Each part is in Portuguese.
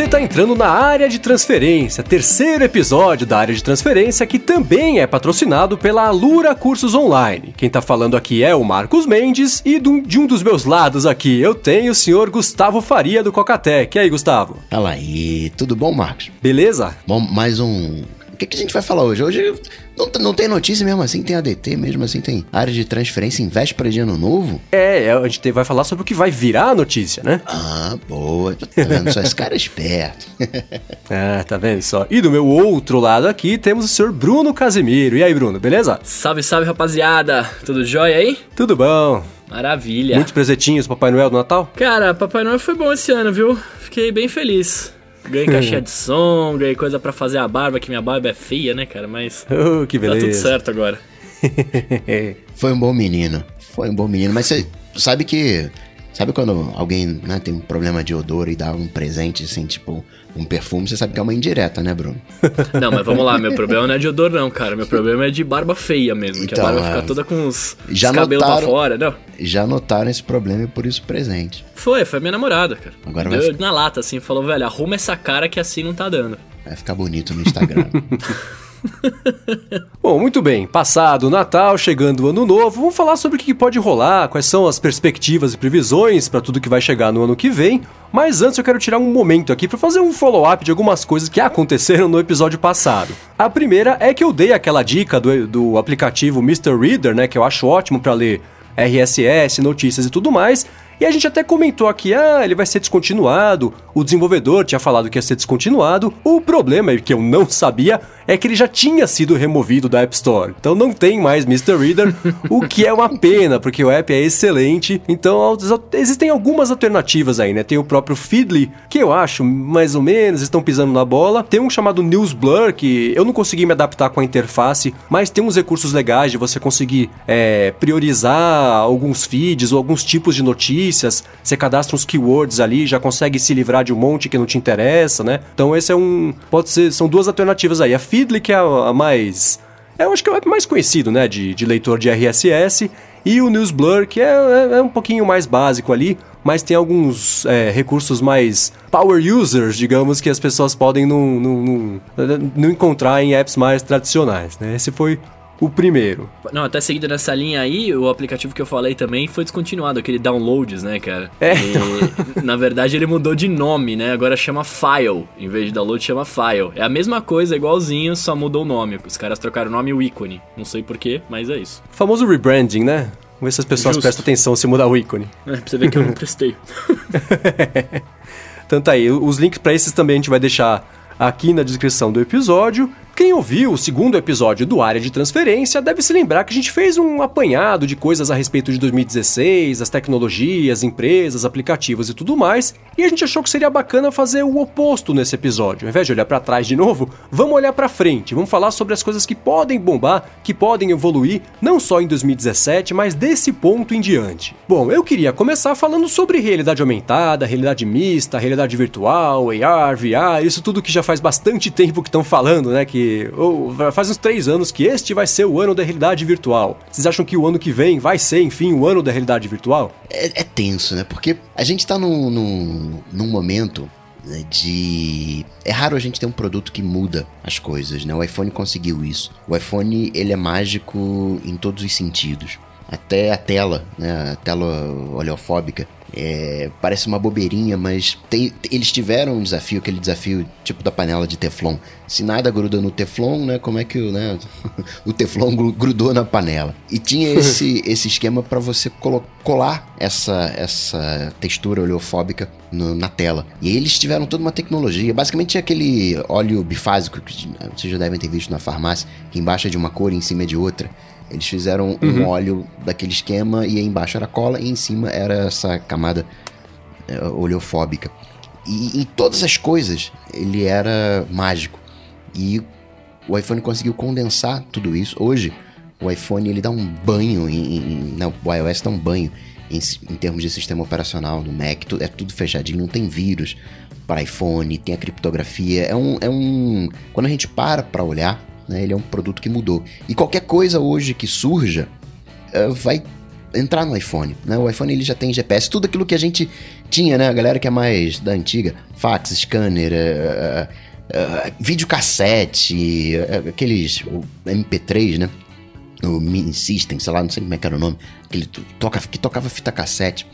Você está entrando na área de transferência, terceiro episódio da área de transferência que também é patrocinado pela Alura Cursos Online. Quem está falando aqui é o Marcos Mendes e de um dos meus lados aqui eu tenho o senhor Gustavo Faria do Cocatec. E aí, Gustavo? Fala aí, tudo bom, Marcos? Beleza? Bom, mais um que, que a gente vai falar hoje? Hoje não, não tem notícia mesmo assim, tem ADT mesmo assim, tem área de transferência em véspera de ano novo? É, é, a gente vai falar sobre o que vai virar a notícia, né? Ah, boa. Tá vendo só? Esse cara é esperto. ah, tá vendo só? E do meu outro lado aqui temos o senhor Bruno Casemiro. E aí, Bruno, beleza? Salve, salve, rapaziada. Tudo jóia aí? Tudo bom. Maravilha. Muitos presentinhos, Papai Noel do Natal? Cara, Papai Noel foi bom esse ano, viu? Fiquei bem feliz. Ganhei caixinha de som, ganhei coisa para fazer a barba, que minha barba é feia, né, cara? Mas. Oh, que beleza. Tá tudo certo agora. Foi um bom menino. Foi um bom menino. Mas você sabe que. Sabe quando alguém né, tem um problema de odor e dá um presente, assim, tipo, um perfume, você sabe que é uma indireta, né, Bruno? Não, mas vamos lá, meu problema não é de odor, não, cara. Meu problema é de barba feia mesmo, então, que a então, barba é... fica toda com os, já os cabelos notaram, pra fora, não. Já notaram esse problema e por isso presente. Foi, foi minha namorada, cara. Agora Deu vai... na lata, assim, falou, velho, arruma essa cara que assim não tá dando. Vai ficar bonito no Instagram. Bom, muito bem. Passado o Natal, chegando o Ano Novo, vamos falar sobre o que pode rolar, quais são as perspectivas e previsões para tudo que vai chegar no ano que vem. Mas antes eu quero tirar um momento aqui para fazer um follow-up de algumas coisas que aconteceram no episódio passado. A primeira é que eu dei aquela dica do, do aplicativo Mr. Reader, né, que eu acho ótimo para ler RSS, notícias e tudo mais. E a gente até comentou aqui, ah, ele vai ser descontinuado. O desenvolvedor tinha falado que ia ser descontinuado. O problema, que eu não sabia, é que ele já tinha sido removido da App Store. Então não tem mais Mr. Reader, o que é uma pena, porque o app é excelente. Então existem algumas alternativas aí, né? Tem o próprio Feedly, que eu acho mais ou menos, estão pisando na bola. Tem um chamado News Blur, que eu não consegui me adaptar com a interface, mas tem uns recursos legais de você conseguir é, priorizar alguns feeds ou alguns tipos de notícias você cadastra uns keywords ali, já consegue se livrar de um monte que não te interessa, né? Então esse é um. Pode ser. São duas alternativas aí. A Feedly, que é a, mais. É, eu acho que é o mais conhecido, né? De, de leitor de RSS. E o Newsblur, que é, é, é um pouquinho mais básico ali, mas tem alguns é, recursos mais power users, digamos, que as pessoas podem não, não, não, não encontrar em apps mais tradicionais, né? Esse foi o primeiro. Não, até seguido nessa linha aí, o aplicativo que eu falei também foi descontinuado, aquele downloads, né, cara? É. E, na verdade ele mudou de nome, né? Agora chama File. Em vez de download, chama File. É a mesma coisa, igualzinho, só mudou o nome. Os caras trocaram o nome e o ícone. Não sei porquê, mas é isso. O famoso rebranding, né? Vamos ver se as pessoas Justo. prestam atenção se mudar o ícone. É, pra você ver que eu não prestei. Tanto aí, os links para esses também a gente vai deixar aqui na descrição do episódio. Quem ouviu o segundo episódio do Área de Transferência deve se lembrar que a gente fez um apanhado de coisas a respeito de 2016, as tecnologias, empresas, aplicativos e tudo mais, e a gente achou que seria bacana fazer o oposto nesse episódio. Ao invés de olhar para trás de novo, vamos olhar para frente, vamos falar sobre as coisas que podem bombar, que podem evoluir, não só em 2017, mas desse ponto em diante. Bom, eu queria começar falando sobre realidade aumentada, realidade mista, realidade virtual, AR, VR, isso tudo que já faz bastante tempo que estão falando, né, que ou, faz uns três anos que este vai ser o ano da realidade virtual. Vocês acham que o ano que vem vai ser, enfim, o ano da realidade virtual? É, é tenso, né? Porque a gente tá num, num, num momento né, de é raro a gente ter um produto que muda as coisas, né? O iPhone conseguiu isso. O iPhone ele é mágico em todos os sentidos. Até a tela, né? A tela oleofóbica é, parece uma bobeirinha, mas tem, eles tiveram um desafio, aquele desafio tipo da panela de Teflon. Se nada gruda no Teflon, né? Como é que né, o Teflon grudou na panela? E tinha esse, esse esquema para você colar essa, essa textura oleofóbica no, na tela. E eles tiveram toda uma tecnologia. Basicamente tinha aquele óleo bifásico que vocês já devem ter visto na farmácia, que embaixo é de uma cor e em cima é de outra. Eles fizeram uhum. um óleo daquele esquema e embaixo era cola e em cima era essa camada é, oleofóbica. E em todas as coisas ele era mágico. E o iPhone conseguiu condensar tudo isso. Hoje, o iPhone ele dá um banho, em, em, não, o iOS dá um banho em, em, termos de sistema operacional no Mac. é tudo fechadinho, não tem vírus para iPhone, tem a criptografia. É um, é um. Quando a gente para para olhar, né? Ele é um produto que mudou. E qualquer coisa hoje que surja uh, vai entrar no iPhone, né? O iPhone ele já tem GPS, tudo aquilo que a gente tinha, né? A galera que é mais da antiga, fax, scanner, uh, uh, videocassete, uh, aqueles MP3, né? O Mini System, sei lá, não sei como é que era o nome, aquele toca, que tocava fita cassete,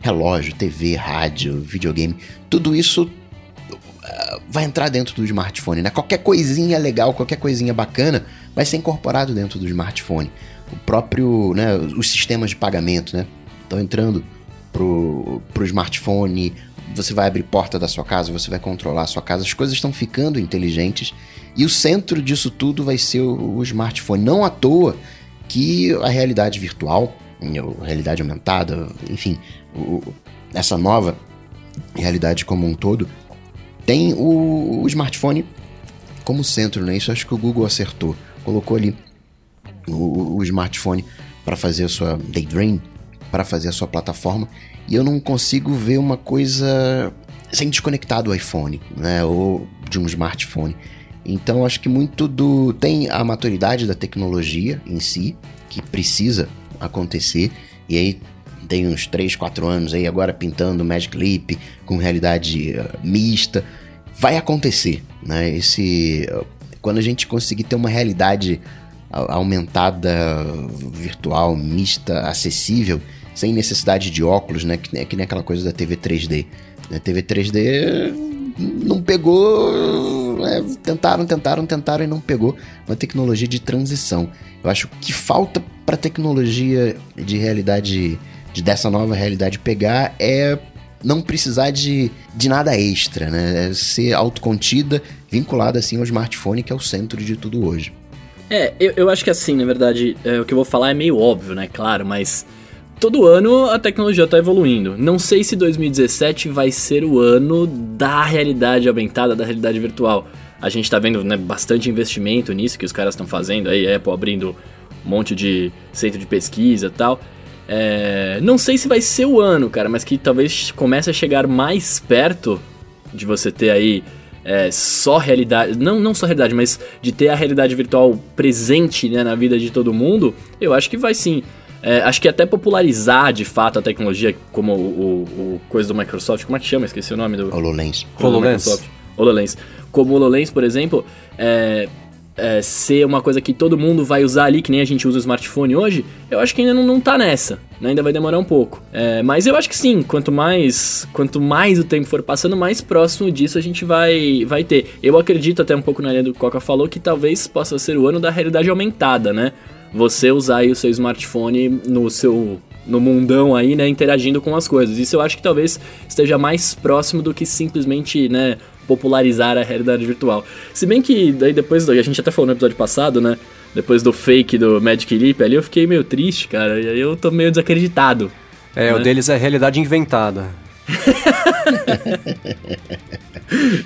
relógio, TV, rádio, videogame, tudo isso vai entrar dentro do smartphone, né? Qualquer coisinha legal, qualquer coisinha bacana vai ser incorporado dentro do smartphone. O próprio, né, os sistemas de pagamento, né? Estão entrando pro, pro smartphone, você vai abrir porta da sua casa, você vai controlar a sua casa, as coisas estão ficando inteligentes e o centro disso tudo vai ser o, o smartphone. Não à toa que a realidade virtual, a realidade aumentada, enfim, o, essa nova realidade como um todo, tem o, o smartphone como centro, né? Isso acho que o Google acertou. Colocou ali o, o smartphone para fazer a sua Daydream, para fazer a sua plataforma, e eu não consigo ver uma coisa sem desconectar do iPhone, né? Ou de um smartphone. Então acho que muito do. tem a maturidade da tecnologia em si, que precisa acontecer, e aí tem uns 3, 4 anos aí agora pintando Magic Leap com realidade uh, mista. Vai acontecer, né? Esse uh, quando a gente conseguir ter uma realidade aumentada, virtual, mista, acessível, sem necessidade de óculos, né? Que, que nem aquela coisa da TV 3D. A TV 3D não pegou. É, tentaram, tentaram, tentaram e não pegou. Uma tecnologia de transição. Eu acho que falta para tecnologia de realidade de dessa nova realidade pegar é não precisar de, de nada extra, né? É ser autocontida, vinculada assim ao smartphone, que é o centro de tudo hoje. É, eu, eu acho que assim, na verdade, é, o que eu vou falar é meio óbvio, né? Claro, mas todo ano a tecnologia está evoluindo. Não sei se 2017 vai ser o ano da realidade aumentada, da realidade virtual. A gente está vendo né, bastante investimento nisso que os caras estão fazendo aí, Apple abrindo um monte de centro de pesquisa e tal. É, não sei se vai ser o ano, cara, mas que talvez comece a chegar mais perto de você ter aí é, só realidade. Não, não só realidade, mas de ter a realidade virtual presente né, na vida de todo mundo, eu acho que vai sim. É, acho que até popularizar de fato a tecnologia, como o, o, o, coisa do Microsoft, como é que chama? Esqueci o nome do. HoloLens. HoloLens. HoloLens. Como o HoloLens, por exemplo, é, é, ser uma coisa que todo mundo vai usar ali, que nem a gente usa o smartphone hoje, eu acho que ainda não, não tá nessa. Né? Ainda vai demorar um pouco. É, mas eu acho que sim, quanto mais quanto mais o tempo for passando, mais próximo disso a gente vai, vai ter. Eu acredito até um pouco na linha do que o Coca falou que talvez possa ser o ano da realidade aumentada, né? Você usar aí o seu smartphone no seu no mundão aí, né, interagindo com as coisas. Isso eu acho que talvez esteja mais próximo do que simplesmente, né, popularizar a realidade virtual. Se bem que daí depois, a gente até falou no episódio passado, né? Depois do fake do Magic Leap ali, eu fiquei meio triste, cara. E aí eu tô meio desacreditado. É, né? o deles é realidade inventada.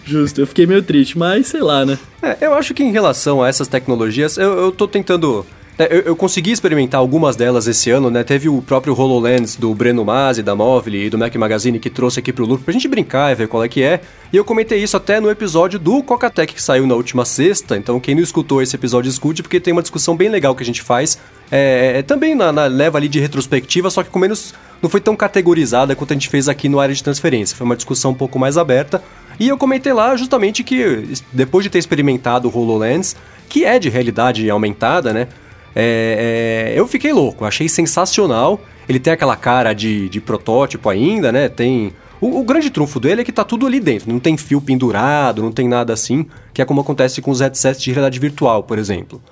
Justo, eu fiquei meio triste, mas sei lá, né? É, eu acho que em relação a essas tecnologias, eu, eu tô tentando eu, eu, consegui experimentar algumas delas esse ano, né? Teve o próprio HoloLens do Breno Masi, da Móvel e do Mac Magazine que trouxe aqui pro Loop pra gente brincar e ver qual é que é. E eu comentei isso até no episódio do Cocatec que saiu na última sexta. Então quem não escutou esse episódio, escute, porque tem uma discussão bem legal que a gente faz. É, é também na, na leva ali de retrospectiva, só que com menos. Não foi tão categorizada quanto a gente fez aqui no área de transferência. Foi uma discussão um pouco mais aberta. E eu comentei lá justamente que depois de ter experimentado o HoloLens, que é de realidade aumentada, né? É, é, eu fiquei louco, achei sensacional. Ele tem aquela cara de, de protótipo ainda, né? Tem. O, o, grande trunfo dele é que tá tudo ali dentro, não tem fio pendurado, não tem nada assim, que é como acontece com os headsets de realidade virtual, por exemplo.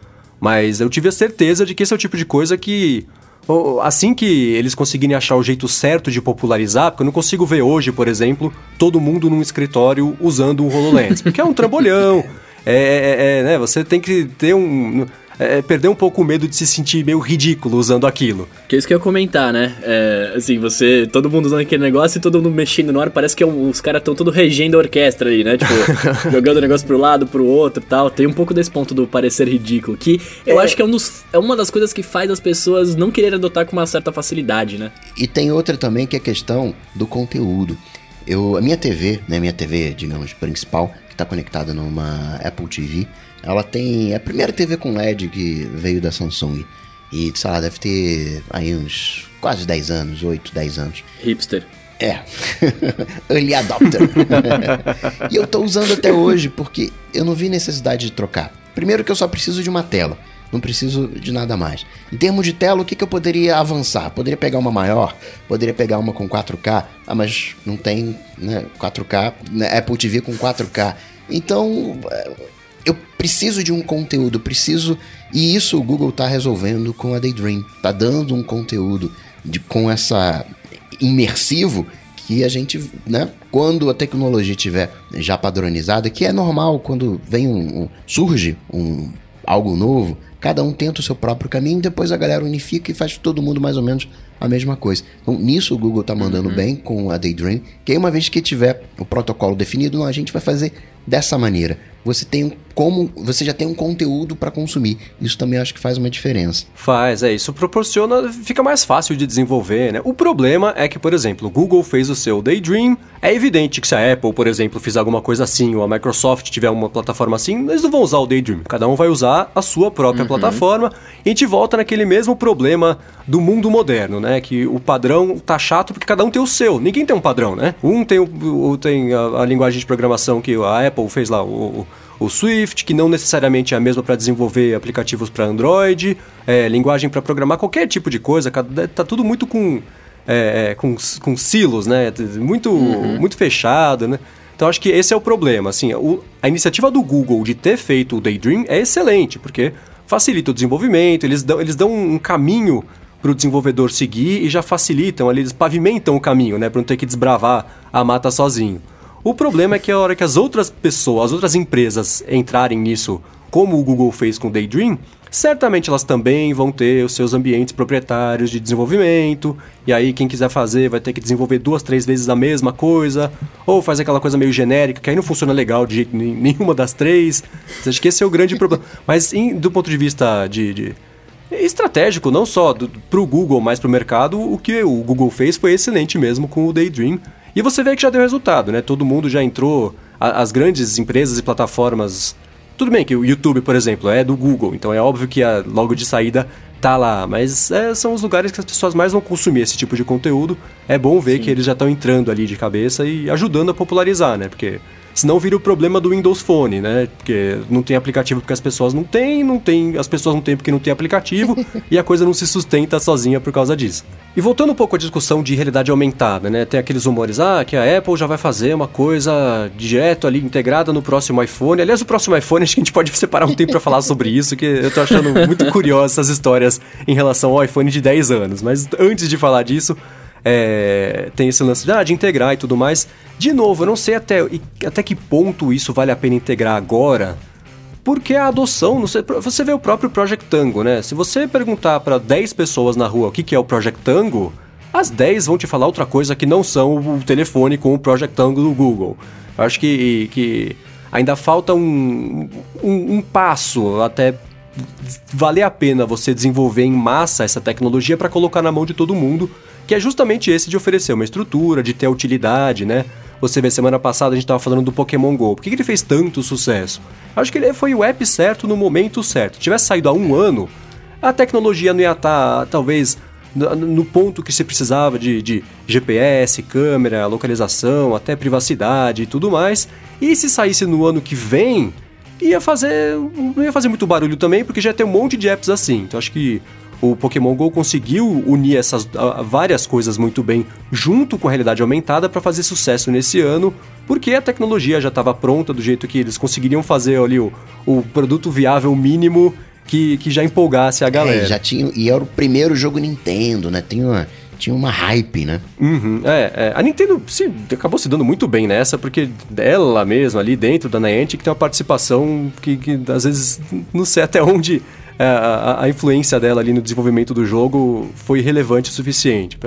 Mas eu tive a certeza de que esse é o tipo de coisa que. Assim que eles conseguirem achar o jeito certo de popularizar, porque eu não consigo ver hoje, por exemplo, todo mundo num escritório usando um HoloLens, porque é um trambolhão, é, é, é, né, você tem que ter um é, perder um pouco o medo de se sentir meio ridículo usando aquilo. Que é isso que eu ia comentar, né? É, assim, você. Todo mundo usando aquele negócio e todo mundo mexendo no ar, parece que é um, os caras estão todo regendo a orquestra aí, né? Tipo, jogando o negócio pro lado, pro outro e tal. Tem um pouco desse ponto do parecer ridículo, que eu é. acho que é, um dos, é uma das coisas que faz as pessoas não querer adotar com uma certa facilidade, né? E tem outra também que é a questão do conteúdo. Eu, a minha TV, né, minha TV, digamos, principal, que está conectada numa Apple TV, ela tem a primeira TV com LED que veio da Samsung. E, sei lá, deve ter aí uns quase 10 anos, 8, 10 anos. Hipster. É, early adopter. e eu tô usando até hoje porque eu não vi necessidade de trocar. Primeiro que eu só preciso de uma tela, não preciso de nada mais. Em termos de tela, o que, que eu poderia avançar? Poderia pegar uma maior, poderia pegar uma com 4K, ah, mas não tem né, 4K, né, Apple TV com 4K. Então, eu preciso de um conteúdo, preciso. E isso o Google está resolvendo com a Daydream. Tá dando um conteúdo de, com essa imersivo que a gente, né, quando a tecnologia estiver já padronizada, que é normal quando vem um, um, surge um algo novo, cada um tenta o seu próprio caminho, depois a galera unifica e faz todo mundo mais ou menos a mesma coisa. Então, nisso o Google está mandando uhum. bem com a Daydream, que aí uma vez que tiver o protocolo definido, a gente vai fazer dessa maneira você tem como você já tem um conteúdo para consumir. Isso também acho que faz uma diferença. Faz, é isso proporciona, fica mais fácil de desenvolver, né? O problema é que, por exemplo, o Google fez o seu Daydream. É evidente que se a Apple, por exemplo, fizer alguma coisa assim, ou a Microsoft tiver uma plataforma assim, eles não vão usar o Daydream. Cada um vai usar a sua própria uhum. plataforma. E a gente volta naquele mesmo problema do mundo moderno, né? Que o padrão tá chato porque cada um tem o seu. Ninguém tem um padrão, né? Um tem, o, tem a, a linguagem de programação que a Apple fez lá, o, o Swift, que não necessariamente é a mesma para desenvolver aplicativos para Android, é, linguagem para programar qualquer tipo de coisa, tá tudo muito com, é, é, com, com silos, né? Muito, uhum. muito fechado, né? Então acho que esse é o problema. Assim, o, a iniciativa do Google de ter feito o Daydream é excelente, porque facilita o desenvolvimento, eles dão, eles dão um caminho para o desenvolvedor seguir e já facilitam ali, eles pavimentam o caminho, né? Para não ter que desbravar a mata sozinho. O problema é que a hora que as outras pessoas, as outras empresas entrarem nisso, como o Google fez com o Daydream, certamente elas também vão ter os seus ambientes proprietários de desenvolvimento, e aí quem quiser fazer vai ter que desenvolver duas, três vezes a mesma coisa, ou fazer aquela coisa meio genérica, que aí não funciona legal de nenhuma das três. Acho que esse é o grande problema. Mas em, do ponto de vista de, de estratégico, não só para o Google, mas para o mercado, o que o Google fez foi excelente mesmo com o Daydream. E você vê que já deu resultado, né? Todo mundo já entrou, a, as grandes empresas e plataformas. Tudo bem que o YouTube, por exemplo, é do Google, então é óbvio que a, logo de saída tá lá, mas é, são os lugares que as pessoas mais vão consumir esse tipo de conteúdo. É bom ver Sim. que eles já estão entrando ali de cabeça e ajudando a popularizar, né? Porque Senão vira o problema do Windows Phone, né? Porque não tem aplicativo porque as pessoas não têm, não tem, as pessoas não têm porque não tem aplicativo e a coisa não se sustenta sozinha por causa disso. E voltando um pouco à discussão de realidade aumentada, né? Tem aqueles rumores, ah, que a Apple já vai fazer uma coisa direto ali, integrada no próximo iPhone. Aliás, o próximo iPhone, acho que a gente pode separar um tempo para falar sobre isso, que eu tô achando muito curioso essas histórias em relação ao iPhone de 10 anos. Mas antes de falar disso, é, tem esse lance de, ah, de integrar e tudo mais. De novo, eu não sei até, até que ponto isso vale a pena integrar agora, porque a adoção, sei, você vê o próprio Project Tango, né? Se você perguntar para 10 pessoas na rua o que, que é o Project Tango, as 10 vão te falar outra coisa que não são o telefone com o Project Tango do Google. Eu acho que, que ainda falta um, um, um passo até valer a pena você desenvolver em massa essa tecnologia para colocar na mão de todo mundo que é justamente esse de oferecer uma estrutura, de ter utilidade, né? Você vê, semana passada a gente estava falando do Pokémon GO. Por que, que ele fez tanto sucesso? Acho que ele foi o app certo no momento certo. Se tivesse saído há um ano, a tecnologia não ia estar, tá, talvez, no ponto que você precisava de, de, GPS, câmera, localização, até privacidade e tudo mais. E se saísse no ano que vem, ia fazer. não ia fazer muito barulho também, porque já tem um monte de apps assim. Então acho que o Pokémon Go conseguiu unir essas uh, várias coisas muito bem junto com a realidade aumentada para fazer sucesso nesse ano, porque a tecnologia já estava pronta do jeito que eles conseguiriam fazer ali o, o produto viável mínimo que, que já empolgasse a galera. É, já tinha, e era o primeiro jogo Nintendo, né? Tinha uma, tinha uma hype, né? Uhum, é, é, a Nintendo se, acabou se dando muito bem nessa, porque ela mesma ali dentro da Niantic tem uma participação que, que às vezes não sei até onde é, a, a, influência dela ali no desenvolvimento do jogo foi relevante o suficiente.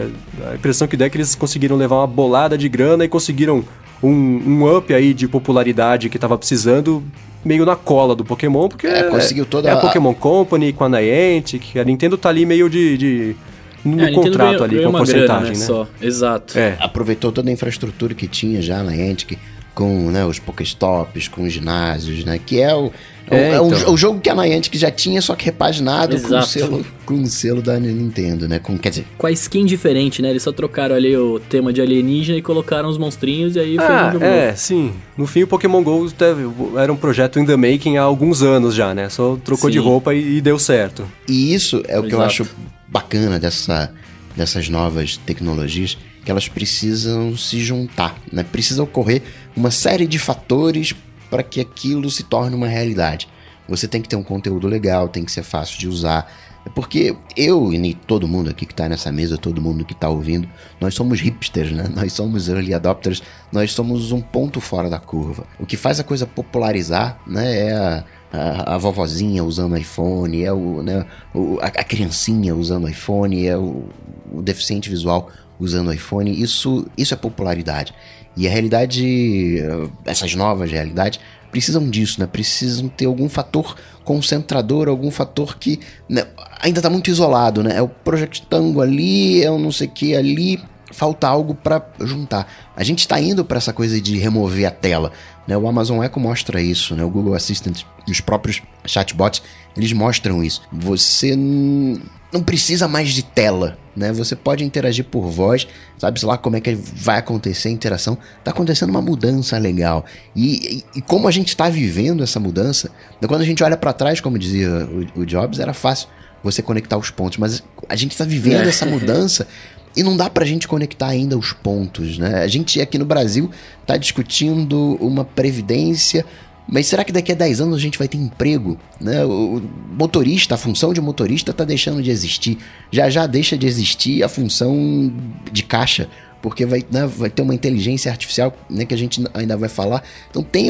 A impressão que dá é que eles conseguiram levar uma bolada de grana e conseguiram um, um up aí de popularidade que estava precisando meio na cola do Pokémon, porque é, conseguiu toda é a, a Pokémon Company com a Niantic, a Nintendo tá ali meio de, de no é, contrato ganhou, ali ganhou com a porcentagem, grana, né? né? Só. Exato. É. Aproveitou toda a infraestrutura que tinha já na Niantic com né, os Pokéstops, com os ginásios, né? Que é o, É, é então. o, jogo que a Niantic já tinha, só que repaginado com o, selo, com o selo da Nintendo, né? Com, quer dizer... Com a skin diferente, né? Eles só trocaram ali o tema de alienígena e colocaram os monstrinhos e aí ah, foi um jogo É, novo. sim. No fim, o Pokémon GO teve, era um projeto in the making há alguns anos já, né? Só trocou sim. de roupa e, e, deu certo. E isso é o Exato. que eu acho bacana dessa, dessas novas tecnologias, que elas precisam se juntar, né? Precisa ocorrer uma série de fatores para que aquilo se torne uma realidade. Você tem que ter um conteúdo legal, tem que ser fácil de usar. É porque eu e todo mundo aqui que está nessa mesa, todo mundo que está ouvindo, nós somos hipsters, né? Nós somos early adopters, nós somos um ponto fora da curva. O que faz a coisa popularizar, né, é a, a, a vovozinha usando iPhone, é o, né, o, a, a, criancinha usando iPhone, é o, o deficiente visual usando iPhone. Isso, isso é popularidade. E a realidade, essas novas realidades, precisam disso, né? Precisam ter algum fator concentrador, algum fator que né, ainda está muito isolado, né? É o Project Tango ali, é o não sei o que ali, falta algo para juntar. A gente está indo para essa coisa de remover a tela, né? O Amazon Echo mostra isso, né? O Google Assistant e os próprios chatbots, eles mostram isso. Você não precisa mais de tela, né? Você pode interagir por voz, sabe lá como é que vai acontecer a interação. Tá acontecendo uma mudança legal. E, e, e como a gente está vivendo essa mudança, né? quando a gente olha para trás, como dizia o, o, Jobs, era fácil você conectar os pontos, mas a gente está vivendo é. essa mudança e não dá pra gente conectar ainda os pontos, né? A gente aqui no Brasil tá discutindo uma previdência mas será que daqui a 10 anos a gente vai ter emprego? Né? O motorista, a função de motorista está deixando de existir. Já já deixa de existir a função de caixa, porque vai, né, vai ter uma inteligência artificial né, que a gente ainda vai falar. Então tem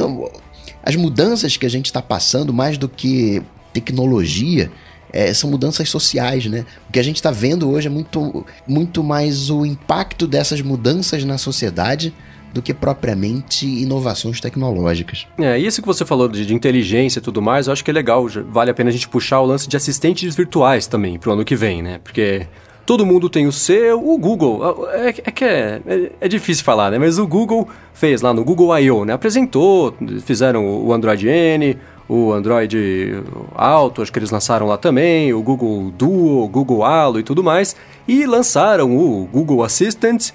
as mudanças que a gente está passando, mais do que tecnologia, é, são mudanças sociais, né? O que a gente está vendo hoje é muito, muito mais o impacto dessas mudanças na sociedade do que propriamente inovações tecnológicas. É, isso que você falou de, de, inteligência e tudo mais, eu acho que é legal, vale a pena a gente puxar o lance de assistentes virtuais também pro ano que vem, né? Porque todo mundo tem o seu, o Google, é, é que é, é, é, difícil falar, né? Mas o Google fez lá no Google I.O., né? Apresentou, fizeram o Android N, o Android Auto, acho que eles lançaram lá também, o Google Duo, o Google Halo e tudo mais, e lançaram o Google Assistant,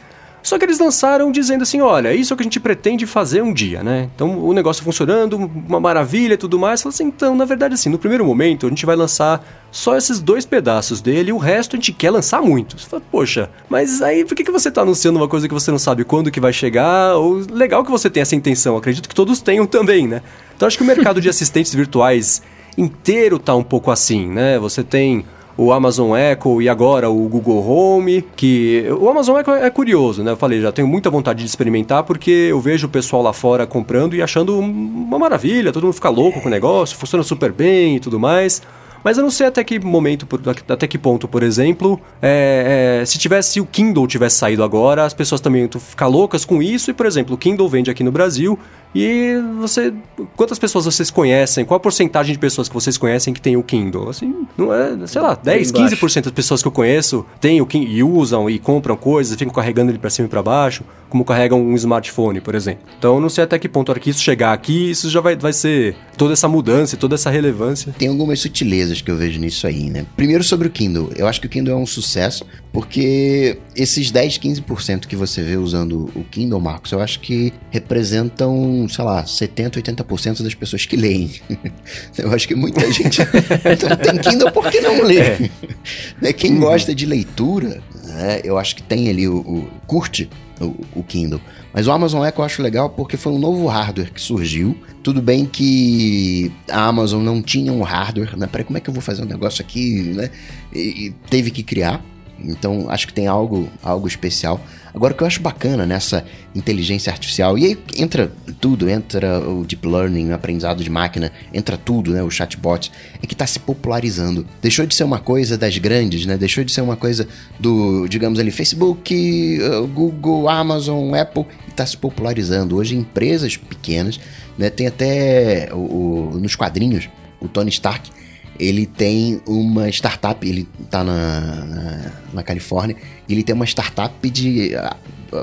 só que eles lançaram dizendo assim: olha, isso é o que a gente pretende fazer um dia, né? Então o negócio funcionando, uma maravilha e tudo mais. Assim, então, na verdade, assim, no primeiro momento a gente vai lançar só esses dois pedaços dele o resto a gente quer lançar muito. Você fala, poxa, mas aí por que, que você está anunciando uma coisa que você não sabe quando que vai chegar? Ou legal que você tenha essa intenção, acredito que todos tenham também, né? Então acho que o mercado de assistentes virtuais inteiro tá um pouco assim, né? Você tem o Amazon Echo e agora o Google Home, que o Amazon Echo é curioso, né? Eu falei, já tenho muita vontade de experimentar porque eu vejo o pessoal lá fora comprando e achando uma maravilha, todo mundo fica louco com o negócio, funciona super bem e tudo mais. Mas eu não sei até que momento, até que ponto, por exemplo, é, é, se tivesse o Kindle tivesse saído agora, as pessoas também iam ficar loucas com isso. E, por exemplo, o Kindle vende aqui no Brasil e você. Quantas pessoas vocês conhecem? Qual a porcentagem de pessoas que vocês conhecem que tem o Kindle? Assim, não é, sei lá, 10, 15% das pessoas que eu conheço têm o Kindle e usam e compram coisas, ficam carregando ele para cima e para baixo, como carregam um smartphone, por exemplo. Então, não sei até que ponto, a hora que isso chegar aqui, isso já vai, vai ser toda essa mudança, toda essa relevância. Tem algumas sutilezas que eu vejo nisso aí, né? Primeiro sobre o Kindle. Eu acho que o Kindle é um sucesso porque esses 10, 15% que você vê usando o Kindle, Marcos, eu acho que representam, sei lá, 70, 80% das pessoas que leem. eu acho que muita gente então, tem Kindle porque não lê. É. Né, quem uhum. gosta de leitura, né, eu acho que tem ali o, o curte o, o, Kindle. Mas o Amazon Echo eu acho legal porque foi um novo hardware que surgiu. Tudo bem que a Amazon não tinha um hardware, né? Peraí, como é que eu vou fazer um negócio aqui, né? E, e teve que criar. Então acho que tem algo, algo especial. Agora o que eu acho bacana nessa inteligência artificial, e aí entra tudo, entra o deep learning, o aprendizado de máquina, entra tudo, né, o chatbot, é que está se popularizando. Deixou de ser uma coisa das grandes, né? Deixou de ser uma coisa do, digamos ali, Facebook, uh, Google, Amazon, Apple, e está se popularizando. Hoje empresas pequenas, né, tem até o, o, nos quadrinhos, o Tony Stark ele tem uma startup, ele está na, na, na, Califórnia, e ele tem uma startup de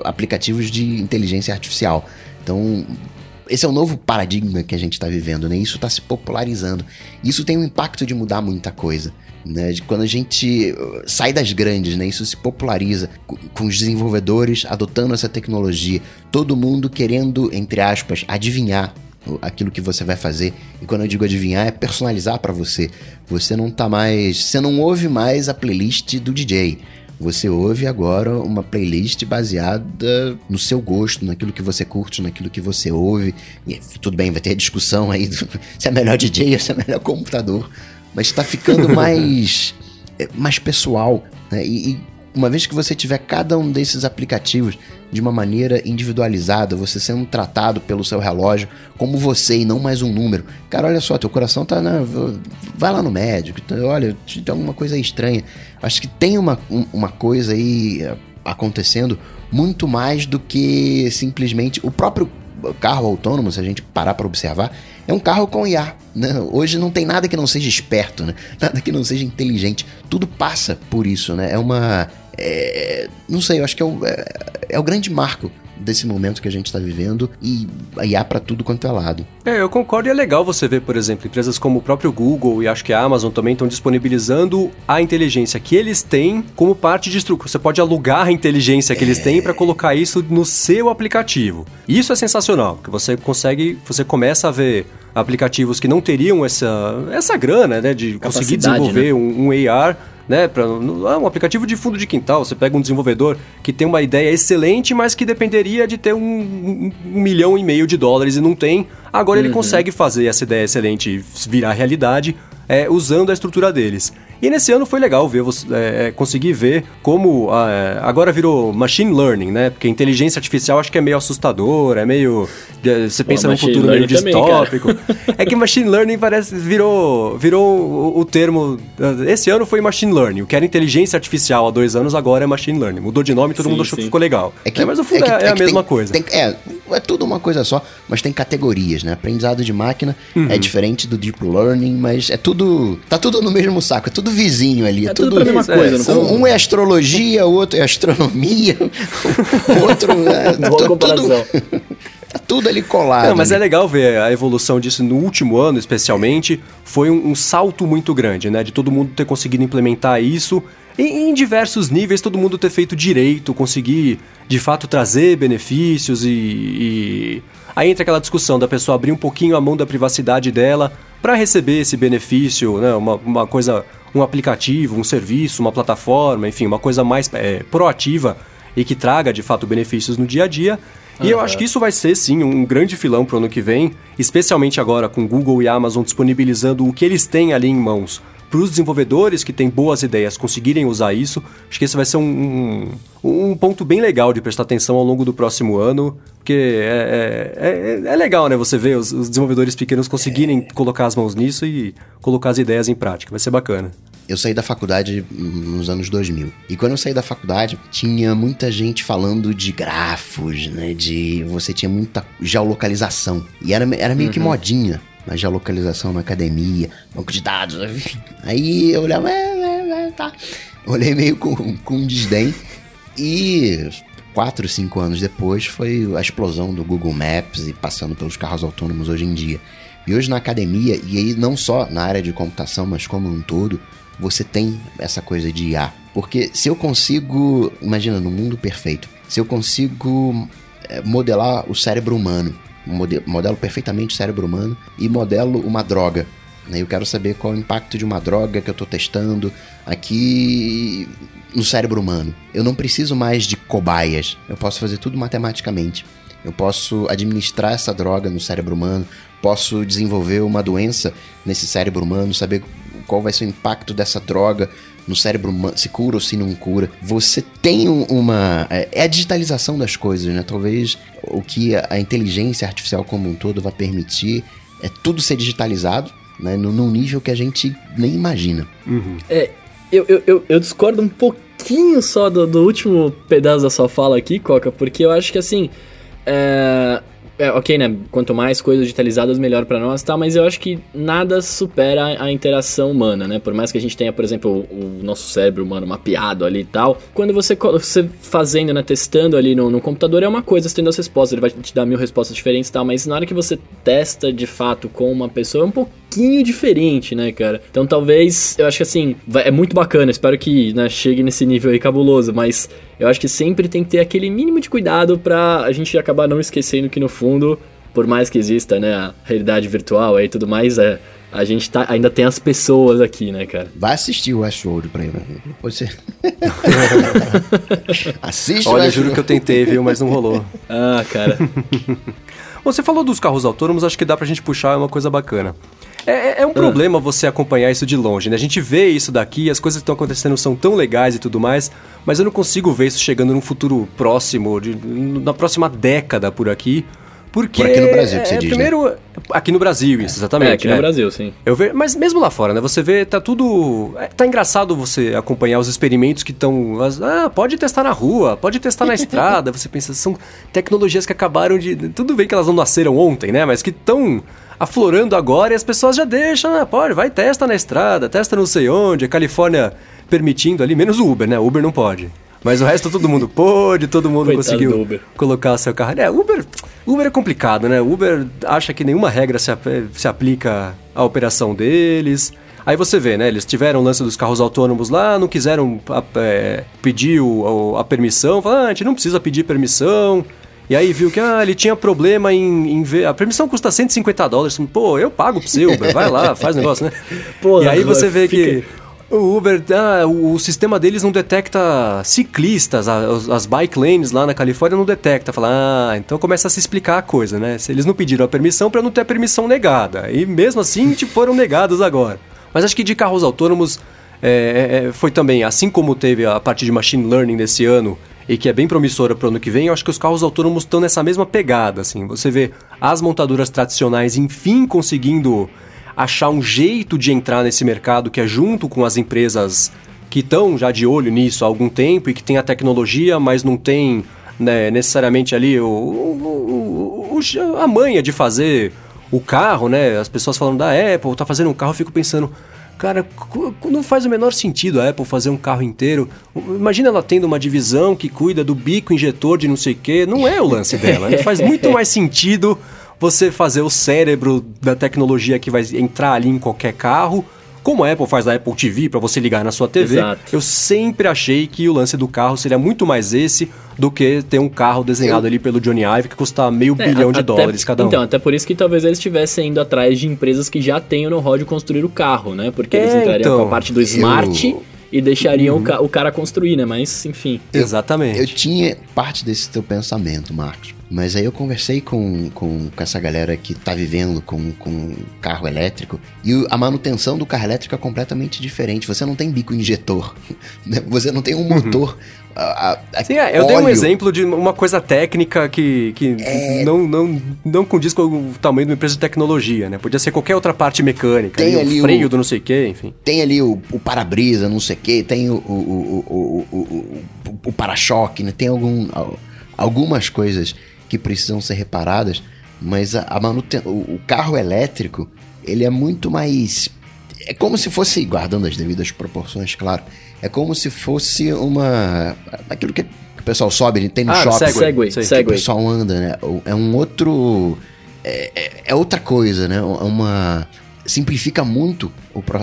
aplicativos de inteligência artificial. Então, esse é o novo paradigma que a gente está vivendo, né? Isso está se popularizando. Isso tem um impacto de mudar muita coisa. Né, quando a gente uh, sai das grandes, né, isso se populariza com os desenvolvedores adotando essa tecnologia, todo mundo querendo, entre aspas, adivinhar aquilo que você vai fazer. E quando eu digo adivinhar, é personalizar para você. Você não tá mais, você não ouve mais a playlist do DJ. Você ouve agora uma playlist baseada no seu gosto, naquilo que você curte, naquilo que você ouve. E, tudo bem, vai ter discussão aí do, se é melhor DJ ou se é melhor computador. Mas está ficando mais, é, mais pessoal. Né? E, e uma vez que você tiver cada um desses aplicativos de uma maneira individualizada, você sendo tratado pelo seu relógio como você e não mais um número. Cara, olha só, teu coração tá na. Vai lá no médico, olha, tem alguma coisa estranha. Acho que tem uma, uma coisa aí eh, acontecendo muito mais do que simplesmente o próprio carro autônomo, se a gente parar para observar, é um carro com IA. Né? Hoje não tem nada que não seja esperto, né? nada que não seja inteligente. Tudo passa por isso, né? É uma é, não sei, eu acho que é o, é, é o grande marco desse momento que a gente está vivendo e há para tudo quanto é lado. É, eu concordo e é legal você ver, por exemplo, empresas como o próprio Google e acho que a Amazon também estão disponibilizando a inteligência que eles têm como parte de estrutura. Você pode alugar a inteligência que é... eles têm para colocar isso no seu aplicativo. Isso é sensacional, que você consegue, você começa a ver aplicativos que não teriam essa, essa grana, né, de conseguir desenvolver né? um, um AR né? Pra, ah, um aplicativo de fundo de quintal. Você pega um desenvolvedor que tem uma ideia excelente, mas que dependeria de ter um, um, um milhão e meio de dólares e não tem. Agora uhum. ele consegue fazer essa ideia excelente virar realidade é, usando a estrutura deles. E nesse ano foi legal ver, é, é, conseguir ver como é, agora virou machine learning, né? Porque inteligência artificial acho que é meio assustador, é meio. Você pensa num futuro meio distópico. é que machine learning parece. virou, virou o, o, termo. Esse ano foi machine learning. O que era inteligência artificial há dois anos agora é machine learning. Mudou de nome e todo sim, mundo achou sim. que ficou legal. É que, é, mas o fundo é, é, é a mesma tem, coisa. Tem, é, é tudo uma coisa só, mas tem categorias, né? Aprendizado de máquina uhum. é diferente do deep learning, mas é tudo. Tá tudo no mesmo saco, é tudo vizinho ali. É tudo, tudo a mesma coisa. É, um, um, é astrologia, o outro é astronomia, o outro é. Boa tudo, comparação. tá tudo ali colado. Não, mas ali. é legal ver a evolução disso no último ano, especialmente. Foi um, um, salto muito grande, né? De todo mundo ter conseguido implementar isso. Em, em diversos níveis, todo mundo ter feito direito, conseguir de fato trazer benefícios e, e... Aí entra aquela discussão da pessoa abrir um pouquinho a mão da privacidade dela para receber esse benefício, né? Uma, uma, coisa, um aplicativo, um serviço, uma plataforma, enfim, uma coisa mais é, proativa e que traga de fato benefícios no dia a dia. E uhum. eu acho que isso vai ser sim um grande filão para o ano que vem, especialmente agora com Google e Amazon disponibilizando o que eles têm ali em mãos para os desenvolvedores que têm boas ideias conseguirem usar isso, acho que esse vai ser um, um, um, ponto bem legal de prestar atenção ao longo do próximo ano, porque é, é, é, é legal, né? Você ver os, os desenvolvedores pequenos conseguirem colocar as mãos nisso e colocar as ideias em prática, vai ser bacana. Eu saí da faculdade nos anos 2000. E quando eu saí da faculdade, tinha muita gente falando de grafos, né? De você tinha muita geolocalização. E era, era meio uhum. que modinha na geolocalização na academia, banco de dados, enfim. Aí eu olhava, é, é, é, tá. Olhei meio com, com desdém. E quatro, cinco anos depois foi a explosão do Google Maps e passando pelos carros autônomos hoje em dia. E hoje na academia, e aí não só na área de computação, mas como um todo, você tem essa coisa de IA. Porque se eu consigo, imagina, no mundo perfeito, se eu consigo eh, modelar o cérebro humano modelo perfeitamente o cérebro humano e modelo uma droga. Né? Eu quero saber qual é o impacto de uma droga que eu estou testando aqui no cérebro humano. Eu não preciso mais de cobaias, eu posso fazer tudo matematicamente. Eu posso administrar essa droga no cérebro humano, posso desenvolver uma doença nesse cérebro humano, saber qual vai ser o impacto dessa droga no cérebro humano, se cura ou se não cura. Você tem uma. É, é a digitalização das coisas, né? Talvez o que a inteligência artificial como um todo vai permitir é tudo ser digitalizado, né? Num nível que a gente nem imagina. Uhum. É, eu, eu, eu, eu, discordo um pouquinho só do, do, último pedaço da sua fala aqui, Coca, porque eu acho que assim. É, é, ok, né? Quanto mais coisas digitalizadas, melhor para nós, tá? Mas eu acho que nada supera a interação humana, né? Por mais que a gente tenha, por exemplo, o, o nosso cérebro humano mapeado ali e tal, quando você, você fazendo, né, testando ali no, no computador é uma coisa, você tendo as respostas, ele vai te dar mil respostas diferentes e tal, mas na hora que você testa de fato com uma pessoa é um pouquinho diferente, né, cara? Então talvez, eu acho que assim, vai, é muito bacana, espero que né, chegue nesse nível aí cabuloso, mas eu acho que sempre tem que ter aquele mínimo de cuidado pra a gente acabar não esquecendo que no fundo, por mais que exista, né, a realidade virtual aí e tudo mais, é, a gente tá, ainda tem as pessoas aqui, né, cara? Vai assistir o Westworld pra ele. Pode ser. Assiste Olha, juro que eu tentei, viu, mas não rolou. ah, cara. Você falou dos carros autônomos, acho que dá pra gente puxar uma coisa bacana. É, é, é um ah. problema você acompanhar isso de longe, né? A gente vê isso daqui, as coisas que estão acontecendo são tão legais e tudo mais, mas eu não consigo ver isso chegando num futuro próximo, de, na próxima década por aqui. Porque por aqui no Brasil, que você é, diz, primeiro, né? aqui no Brasil, isso, exatamente. É, aqui no Brasil, sim. Eu vejo, mas mesmo lá fora, né? Você vê, tá tudo. É, tá engraçado você acompanhar os experimentos que estão. Ah, pode testar na rua, pode testar na estrada. Você pensa, são tecnologias que acabaram de. Tudo bem que elas não nasceram ontem, né? Mas que estão aflorando agora e as pessoas já deixam, ah, pode, vai, testa na estrada, testa não sei onde, a Califórnia permitindo ali, menos o Uber, né? Uber não pode. Mas o resto todo mundo pôde, todo mundo Coitado conseguiu colocar o seu carro. É, Uber, Uber é complicado, né? Uber acha que nenhuma regra se, se aplica à operação deles. Aí você vê, né? Eles tiveram o lance dos carros autônomos lá, não quiseram é, pedir o, a permissão. Falaram, ah, a gente não precisa pedir permissão. E aí viu que ah, ele tinha problema em, em ver. A permissão custa 150 dólares. Pô, eu pago pro seu Uber, vai lá, faz negócio, né? Pô, e aí você vê fica... que o Uber, ah, o, sistema deles não detecta ciclistas, as, as, bike lanes lá na Califórnia não detecta. Fala, ah, então começa a se explicar a coisa, né? Se eles não pediram a permissão para não ter a permissão negada. E mesmo assim, te foram negados agora. Mas acho que de carros autônomos é, é, é, foi também, assim como teve a parte de machine learning desse ano, e que é bem promissora para o ano que vem, eu acho que os carros autônomos estão nessa mesma pegada, assim. Você vê as montadoras tradicionais, enfim, conseguindo achar um jeito de entrar nesse mercado que é junto com as empresas que estão já de olho nisso há algum tempo e que tem a tecnologia, mas não tem né, necessariamente ali o, o, o, a manha de fazer o carro, né? As pessoas falando da Apple, tá fazendo um carro, eu fico pensando, cara, não faz o menor sentido a Apple fazer um carro inteiro. Imagina ela tendo uma divisão que cuida do bico injetor de não sei o quê. Não é o lance dela. Faz muito mais sentido você fazer o cérebro da tecnologia que vai entrar ali em qualquer carro, como a Apple faz da Apple TV para você ligar na sua TV. Exato. Eu sempre achei que o lance do carro seria muito mais esse do que ter um carro desenhado eu... ali pelo Johnny Ive que custa meio é, bilhão de até, dólares cada um. Então, até por isso que talvez eles estivessem indo atrás de empresas que já têm o know-how de construir o carro, né? Porque é, eles entrariam então, com a parte do smart. Eu e deixariam uhum. o, ca o, cara construir, né? Mas, enfim. Exatamente. Eu tinha parte desse teu pensamento, Marcos. Mas aí eu conversei com, com, com essa galera que tá vivendo com, com carro elétrico e a manutenção do carro elétrico é completamente diferente. Você não tem bico injetor, né? você não tem um uhum. motor. A, a, Sim, é, eu dei um exemplo de uma coisa técnica que, que é... não, não, não condiz com o tamanho de uma empresa de tecnologia, né? Podia ser qualquer outra parte mecânica, tem ali, o freio o, do não sei o que, enfim. Tem ali o, o para-brisa, não sei o que, tem o, o, o, o, o, o para-choque, né? Tem algum, algumas coisas que precisam ser reparadas, mas a, a manutenção, o, o carro elétrico, ele é muito mais é como se fosse, guardando as devidas proporções, claro, é como se fosse uma. aquilo que, o pessoal sobe, tem no ah, shopping. Segway, que segway. o pessoal anda, né? É um outro. É, é, é outra coisa, né? É uma. Simplifica muito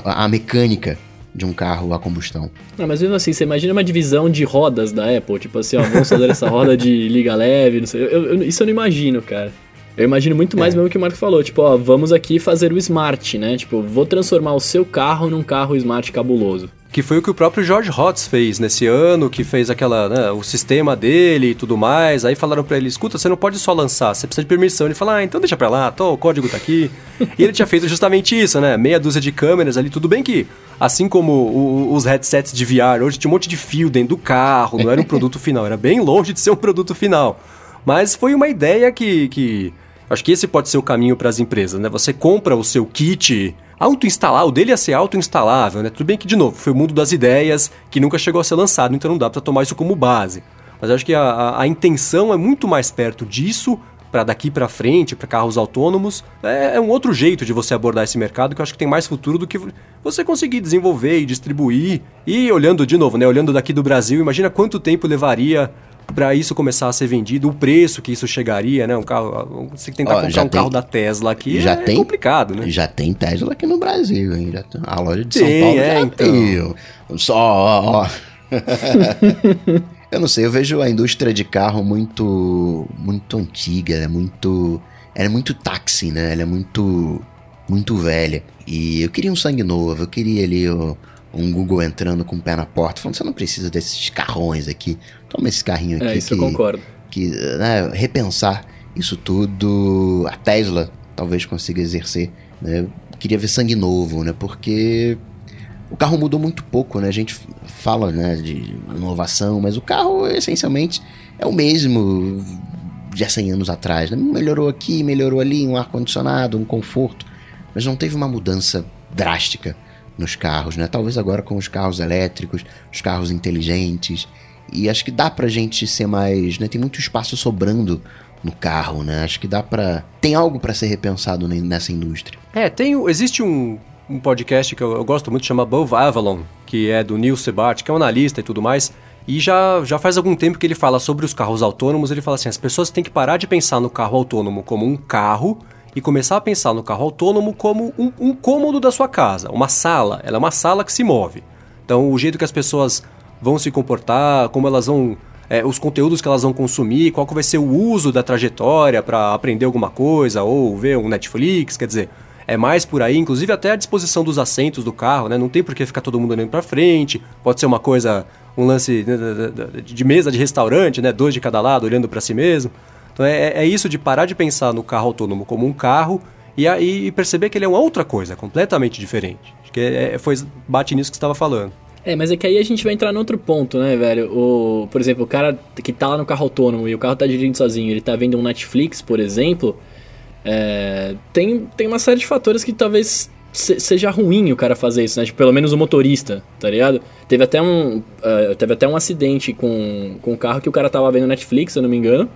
a mecânica de um carro a combustão. Não, mas mesmo assim, você imagina uma divisão de rodas da Apple, tipo assim, ó, vamos fazer essa roda de liga leve, não sei. Eu, eu, isso eu não imagino, cara. Eu imagino muito mais é. mesmo que o Marco falou, tipo, ó, vamos aqui fazer o smart, né? Tipo, vou transformar o seu carro num carro smart cabuloso. Que foi o que o próprio George Hotz fez nesse ano, que fez aquela, né, o sistema dele e tudo mais. Aí falaram para ele, escuta, você não pode só lançar, você precisa de permissão. Ele falou, ah, então deixa pra lá, tô, o código tá aqui. e ele tinha feito justamente isso, né? Meia dúzia de câmeras ali, tudo bem que, assim como o, os headsets de VR, hoje tinha um monte de fio dentro do carro, não era um produto final, era bem longe de ser um produto final. Mas foi uma ideia que, que acho que esse pode ser o caminho para as empresas, né? Você compra o seu kit auto-instalar, o dele ia ser auto-instalável, né? Tudo bem que, de novo, foi o mundo das ideias que nunca chegou a ser lançado, então não dá para tomar isso como base. Mas acho que a, a, a, intenção é muito mais perto disso para daqui para frente, para carros autônomos, é, é, um outro jeito de você abordar esse mercado que eu acho que tem mais futuro do que você conseguir desenvolver e distribuir. E olhando de novo, né, olhando daqui do Brasil, imagina quanto tempo levaria para isso começar a ser vendido, o preço que isso chegaria, né? Um carro, você tentar Ó, comprar um tem, carro da Tesla aqui já é tem, complicado, né? Já tem Tesla aqui no Brasil, hein? Já tem, a loja de São Paulo é, já então. tem. Só, ó. eu não sei, eu vejo a indústria de carro muito muito antiga, é muito ela é muito táxi, né? Ela é muito muito velha. E eu queria um sangue novo, eu queria ali o, um Google entrando com o pé na porta, falando: você não precisa desses carrões aqui. Toma esse carrinho aqui. É, isso que, eu concordo. Que, né, repensar isso tudo. A Tesla talvez consiga exercer. Né? Queria ver sangue novo, né? Porque o carro mudou muito pouco, né? A gente fala né, de inovação, mas o carro essencialmente é o mesmo de há 100 anos atrás. Né? Melhorou aqui, melhorou ali, um ar-condicionado, um conforto, mas não teve uma mudança drástica nos carros, né? Talvez agora com os carros elétricos, os carros inteligentes. E acho que dá pra gente ser mais, né? Tem muito espaço sobrando no carro, né? Acho que dá pra... Tem algo para ser repensado nessa indústria. É, tem, existe um, um podcast que eu, eu gosto muito, chama Above Avalon, que é do Neil Sebart, que é um analista e tudo mais. E já, já faz algum tempo que ele fala sobre os carros autônomos. Ele fala assim: as pessoas têm que parar de pensar no carro autônomo como um carro e começar a pensar no carro autônomo como um, um cômodo da sua casa, uma sala. Ela é uma sala que se move. Então, o jeito que as pessoas vão se comportar, como elas vão. É, os conteúdos que elas vão consumir, qual que vai ser o uso da trajetória para aprender alguma coisa ou ver um Netflix, quer dizer, é mais por aí, inclusive até a disposição dos assentos do carro, né? Não tem por que ficar todo mundo olhando para frente. Pode ser uma coisa, um lance de mesa de restaurante, né? Dois de cada lado olhando para si mesmo. Então é, é isso de parar de pensar no carro autônomo como um carro e, aí perceber que ele é uma outra coisa, completamente diferente. Acho que é, é foi, bate nisso que você estava falando. É, mas é que aí a gente vai entrar no outro ponto, né, velho? O, por exemplo, o cara que tá lá no carro autônomo e o carro tá dirigindo sozinho, ele tá vendo um Netflix, por exemplo, é, tem, tem uma série de fatores que talvez se, seja ruim o cara fazer isso, né? Tipo, pelo menos o motorista, tá ligado? Teve até um, uh, teve até um acidente com, com o carro que o cara tava vendo Netflix, se eu não me engano,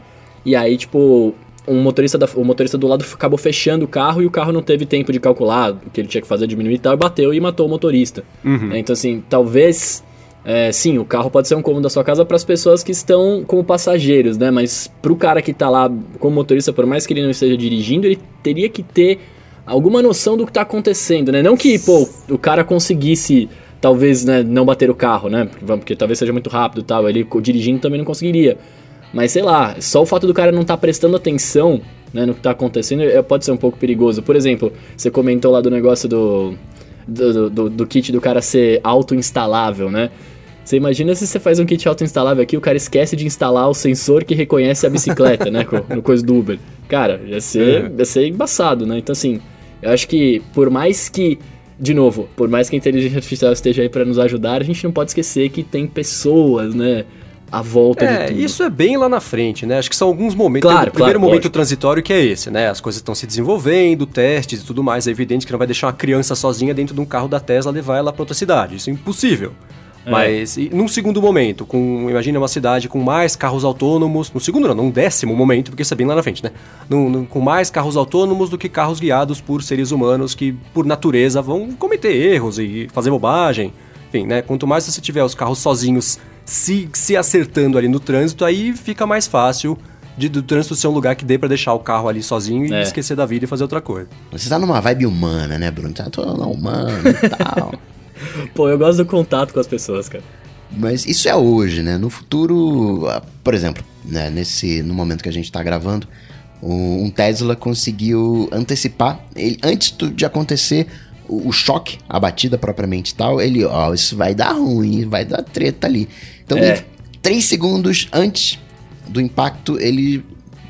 e aí, tipo, um motorista da, o motorista do lado acabou fechando o carro e o carro não teve tempo de calcular o que ele tinha que fazer, diminuir e tal, e bateu e matou o motorista. Uhum. Então, assim, talvez. É, sim, o carro pode ser um cômodo da sua casa para as pessoas que estão como passageiros, né? Mas pro cara que tá lá como motorista, por mais que ele não esteja dirigindo, ele teria que ter alguma noção do que tá acontecendo, né? Não que, pô, o cara conseguisse talvez né, não bater o carro, né? Porque, porque talvez seja muito rápido e tal, ele dirigindo também não conseguiria. Mas sei lá, só o fato do cara não estar tá prestando atenção né, no que está acontecendo é, pode ser um pouco perigoso. Por exemplo, você comentou lá do negócio do, do, do, do kit do cara ser auto-instalável, né? Você imagina se você faz um kit auto-instalável aqui, o cara esquece de instalar o sensor que reconhece a bicicleta, né? No coisa do Uber. Cara, ia ser, é. ia ser embaçado, né? Então, assim, eu acho que por mais que, de novo, por mais que a inteligência artificial esteja aí para nos ajudar, a gente não pode esquecer que tem pessoas, né? A volta é, de tudo. Isso é bem lá na frente, né? Acho que são alguns momentos. Claro, o primeiro claro, momento lógico. transitório que é esse, né? As coisas estão se desenvolvendo, testes e tudo mais. É evidente que não vai deixar uma criança sozinha dentro de um carro da Tesla levar ela para outra cidade. Isso é impossível. É. Mas e, num segundo momento, com imagina uma cidade com mais carros autônomos, no segundo não, num décimo momento, porque isso é bem lá na frente, né? Num, num, com mais carros autônomos do que carros guiados por seres humanos que, por natureza, vão cometer erros e fazer bobagem. Enfim, né? Quanto mais você tiver os carros sozinhos se, se acertando ali no trânsito, aí fica mais fácil de, do trânsito ser um lugar que dê para deixar o carro ali sozinho e é. esquecer da vida e fazer outra coisa. Você tá numa vibe humana, né, Bruno? Tá todo humano e tal. Pô, eu gosto do contato com as pessoas, cara. Mas isso é hoje, né? No futuro, ah, por exemplo, né, nesse, no momento que a gente tá gravando, um Tesla conseguiu antecipar, ele, antes de acontecer o, o choque, a batida propriamente tal, ele, ó, isso vai dar ruim, vai dar treta ali. Então, é. três segundos antes do impacto, ele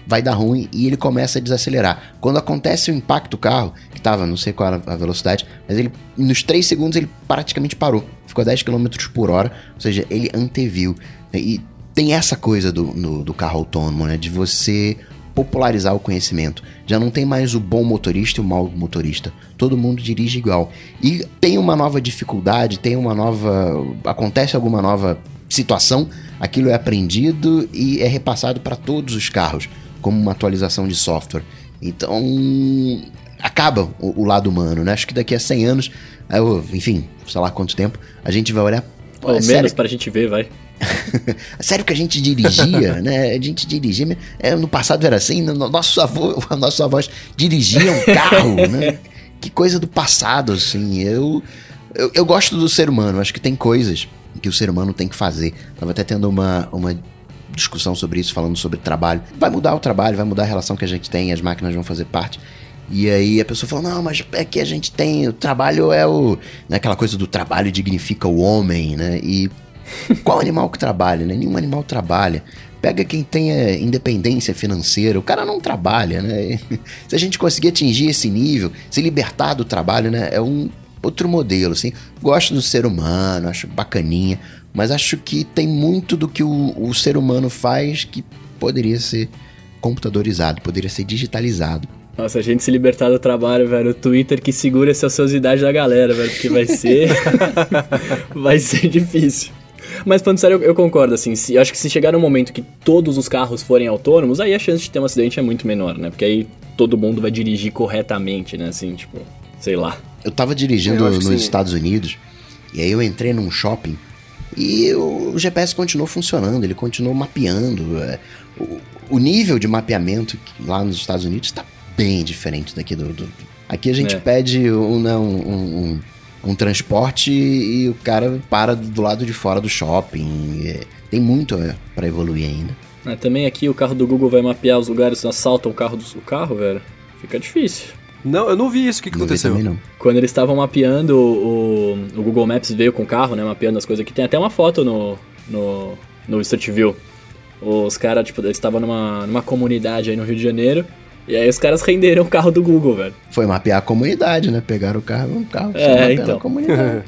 vai dar ruim e ele começa a desacelerar. Quando acontece o impacto do carro, que tava, não sei qual era a velocidade, mas ele nos 3 segundos ele praticamente parou. Ficou a 10 km por hora, ou seja, ele anteviu. E tem essa coisa do, no, do carro autônomo, né? De você popularizar o conhecimento. Já não tem mais o bom motorista e o mau motorista. Todo mundo dirige igual. E tem uma nova dificuldade, tem uma nova. acontece alguma nova situação, aquilo é aprendido e é repassado para todos os carros. como uma atualização de software. Então, acaba o, o lado humano, né? Acho que daqui a 100 anos, enfim, sei lá quanto tempo, a gente vai olhar. Ou menos sério? pra gente ver, vai. Sério que a gente dirigia, né? A gente dirigia. É, no passado era assim, no, nosso avô, nossos avós dirigiam carro, né? Que coisa do passado, assim. Eu, eu, eu gosto do ser humano, acho que tem coisas que o ser humano tem que fazer. Tava até tendo uma, uma discussão sobre isso, falando sobre trabalho. Vai mudar o trabalho, vai mudar a relação que a gente tem, as máquinas vão fazer parte. E aí a pessoa falou: não, mas é que a gente tem. O trabalho é o. Né, aquela coisa do trabalho dignifica o homem, né? E qual animal que trabalha, né? Nenhum animal trabalha. Pega quem tenha independência financeira, o cara não trabalha, né? Se a gente conseguir atingir esse nível, se libertar do trabalho, né? É um outro modelo, assim. Gosto do ser humano, acho bacaninha, mas acho que tem muito do que o, o ser humano faz que poderia ser computadorizado, poderia ser digitalizado. Nossa, a gente se libertar do trabalho, velho. O Twitter que segura essa ociosidade da galera, velho. Porque vai ser. vai ser difícil. Mas falando sério, eu, eu concordo, assim. Se, acho que se chegar um momento que todos os carros forem autônomos, aí a chance de ter um acidente é muito menor, né? Porque aí todo mundo vai dirigir corretamente, né? Assim, tipo, sei lá. Eu tava dirigindo nos sim. Estados Unidos, e aí eu entrei num shopping e o GPS continuou funcionando, ele continuou mapeando. É, o, o nível de mapeamento lá nos Estados Unidos está bem diferente daqui do. do... Aqui a gente é. pede um, né, um, um, um, transporte e o cara para do lado de fora do shopping. É, tem muito é, para evoluir ainda. É, também aqui o carro do Google vai mapear os lugares, assaltam o carro do o carro, velho. Fica difícil. Não, eu não vi isso. O que, que aconteceu? Também, não. Quando eles estavam mapeando, o, o Google Maps veio com o carro, né? Mapeando as coisas aqui. Tem até uma foto no, no, no Street View. Os caras, tipo, eles estavam numa, numa comunidade aí no Rio de Janeiro. E aí os caras renderam o carro do Google, velho. Foi mapear a comunidade, né? Pegaram o carro, um carro, é, então. a comunidade.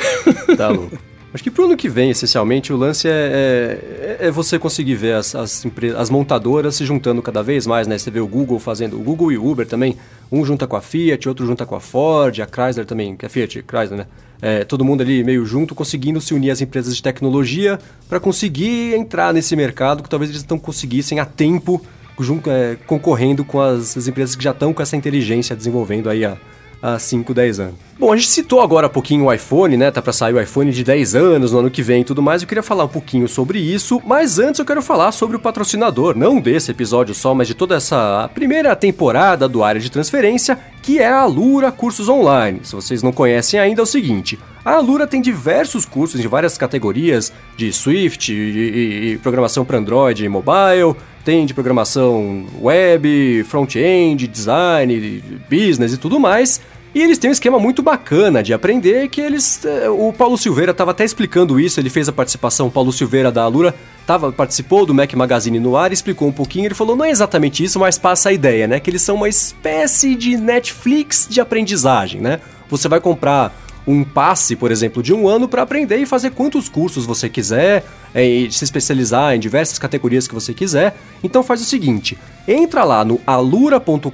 tá louco. Acho que pro ano que vem, essencialmente, o lance é, é, é você conseguir ver as, as, as, montadoras se juntando cada vez mais, né? Você vê o Google fazendo, o Google e o Uber também, um junta com a Fiat, outro junta com a Ford, a Chrysler também, que é Fiat, Chrysler, né? É, todo mundo ali meio junto, conseguindo se unir às empresas de tecnologia para conseguir entrar nesse mercado que talvez eles não conseguissem a tempo junto, é, concorrendo com as, as, empresas que já estão com essa inteligência desenvolvendo aí há, há 5, 10 anos. Bom, a gente citou agora um pouquinho o iPhone, né? Tá para sair o iPhone de 10 anos no ano que vem e tudo mais. Eu queria falar um pouquinho sobre isso, mas antes eu quero falar sobre o patrocinador, não desse episódio só, mas de toda essa primeira temporada do Área de Transferência, que é a Alura Cursos Online. Se vocês não conhecem ainda, é o seguinte: a Alura tem diversos cursos de várias categorias de Swift e, e programação para Android e mobile, tem de programação web, front-end, design, business e tudo mais. E eles têm um esquema muito bacana de aprender que eles. Eh, o Paulo Silveira estava até explicando isso, ele fez a participação, o Paulo Silveira da Alura tava, participou do Mac Magazine no ar, explicou um pouquinho, ele falou, não é exatamente isso, mas passa a ideia, né? Que eles são uma espécie de Netflix de aprendizagem, né? Você vai comprar um passe, por exemplo, de um ano para aprender e fazer quantos cursos você quiser, e se especializar em diversas categorias que você quiser. Então faz o seguinte, entra lá no alura.com.br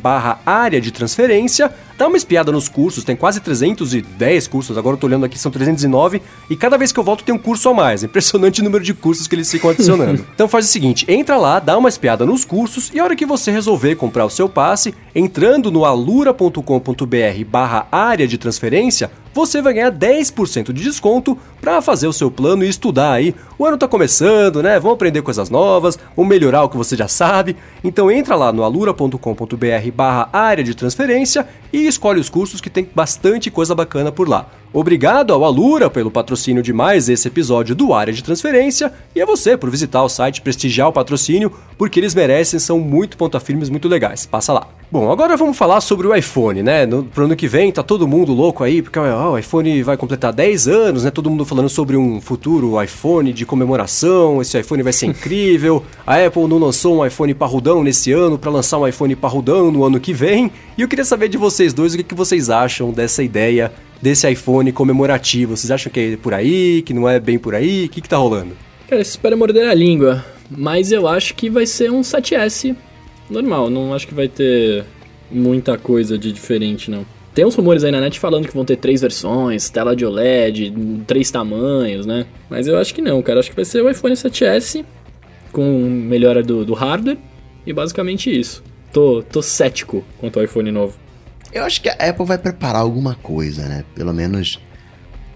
barra área de transferência, dá uma espiada nos cursos, tem quase 310 cursos, agora eu tô olhando aqui, são 309, e cada vez que eu volto tem um curso a mais. Impressionante o número de cursos que eles ficam adicionando. então faz o seguinte, entra lá, dá uma espiada nos cursos, e a hora que você resolver comprar o seu passe, entrando no alura.com.br barra área de transferência, você vai ganhar 10% de desconto para fazer o seu plano e estudar aí. O ano tá começando, né? Vamos aprender coisas novas, vamos melhorar o que você já sabe. Então entra lá no alura.com.br barra área de transferência e escolhe os cursos que tem bastante coisa bacana por lá. Obrigado ao Alura pelo patrocínio de mais esse episódio do Área de Transferência e a você por visitar o site prestigiar o patrocínio, porque eles merecem, são muito ponta firmes, muito legais. Passa lá. Bom, agora vamos falar sobre o iPhone, né? No, pro ano que vem tá todo mundo louco aí, porque ó, o iPhone vai completar 10 anos, né? Todo mundo falando sobre um futuro iPhone de comemoração, esse iPhone vai ser incrível. A Apple não lançou um iPhone parrudão nesse ano para lançar um iPhone parrudão no ano que vem. E eu queria saber de vocês dois o que, que vocês acham dessa ideia desse iPhone comemorativo? Vocês acham que é por aí, que não é bem por aí? O que, que tá rolando? Cara, espera morder a língua, mas eu acho que vai ser um 7S normal, não acho que vai ter muita coisa de diferente, não. Tem uns rumores aí na net falando que vão ter três versões, tela de OLED, três tamanhos, né? Mas eu acho que não, cara. Acho que vai ser o iPhone 7S com melhora do, do hardware E basicamente isso. Tô, tô cético quanto ao iPhone novo. Eu acho que a Apple vai preparar alguma coisa, né? Pelo menos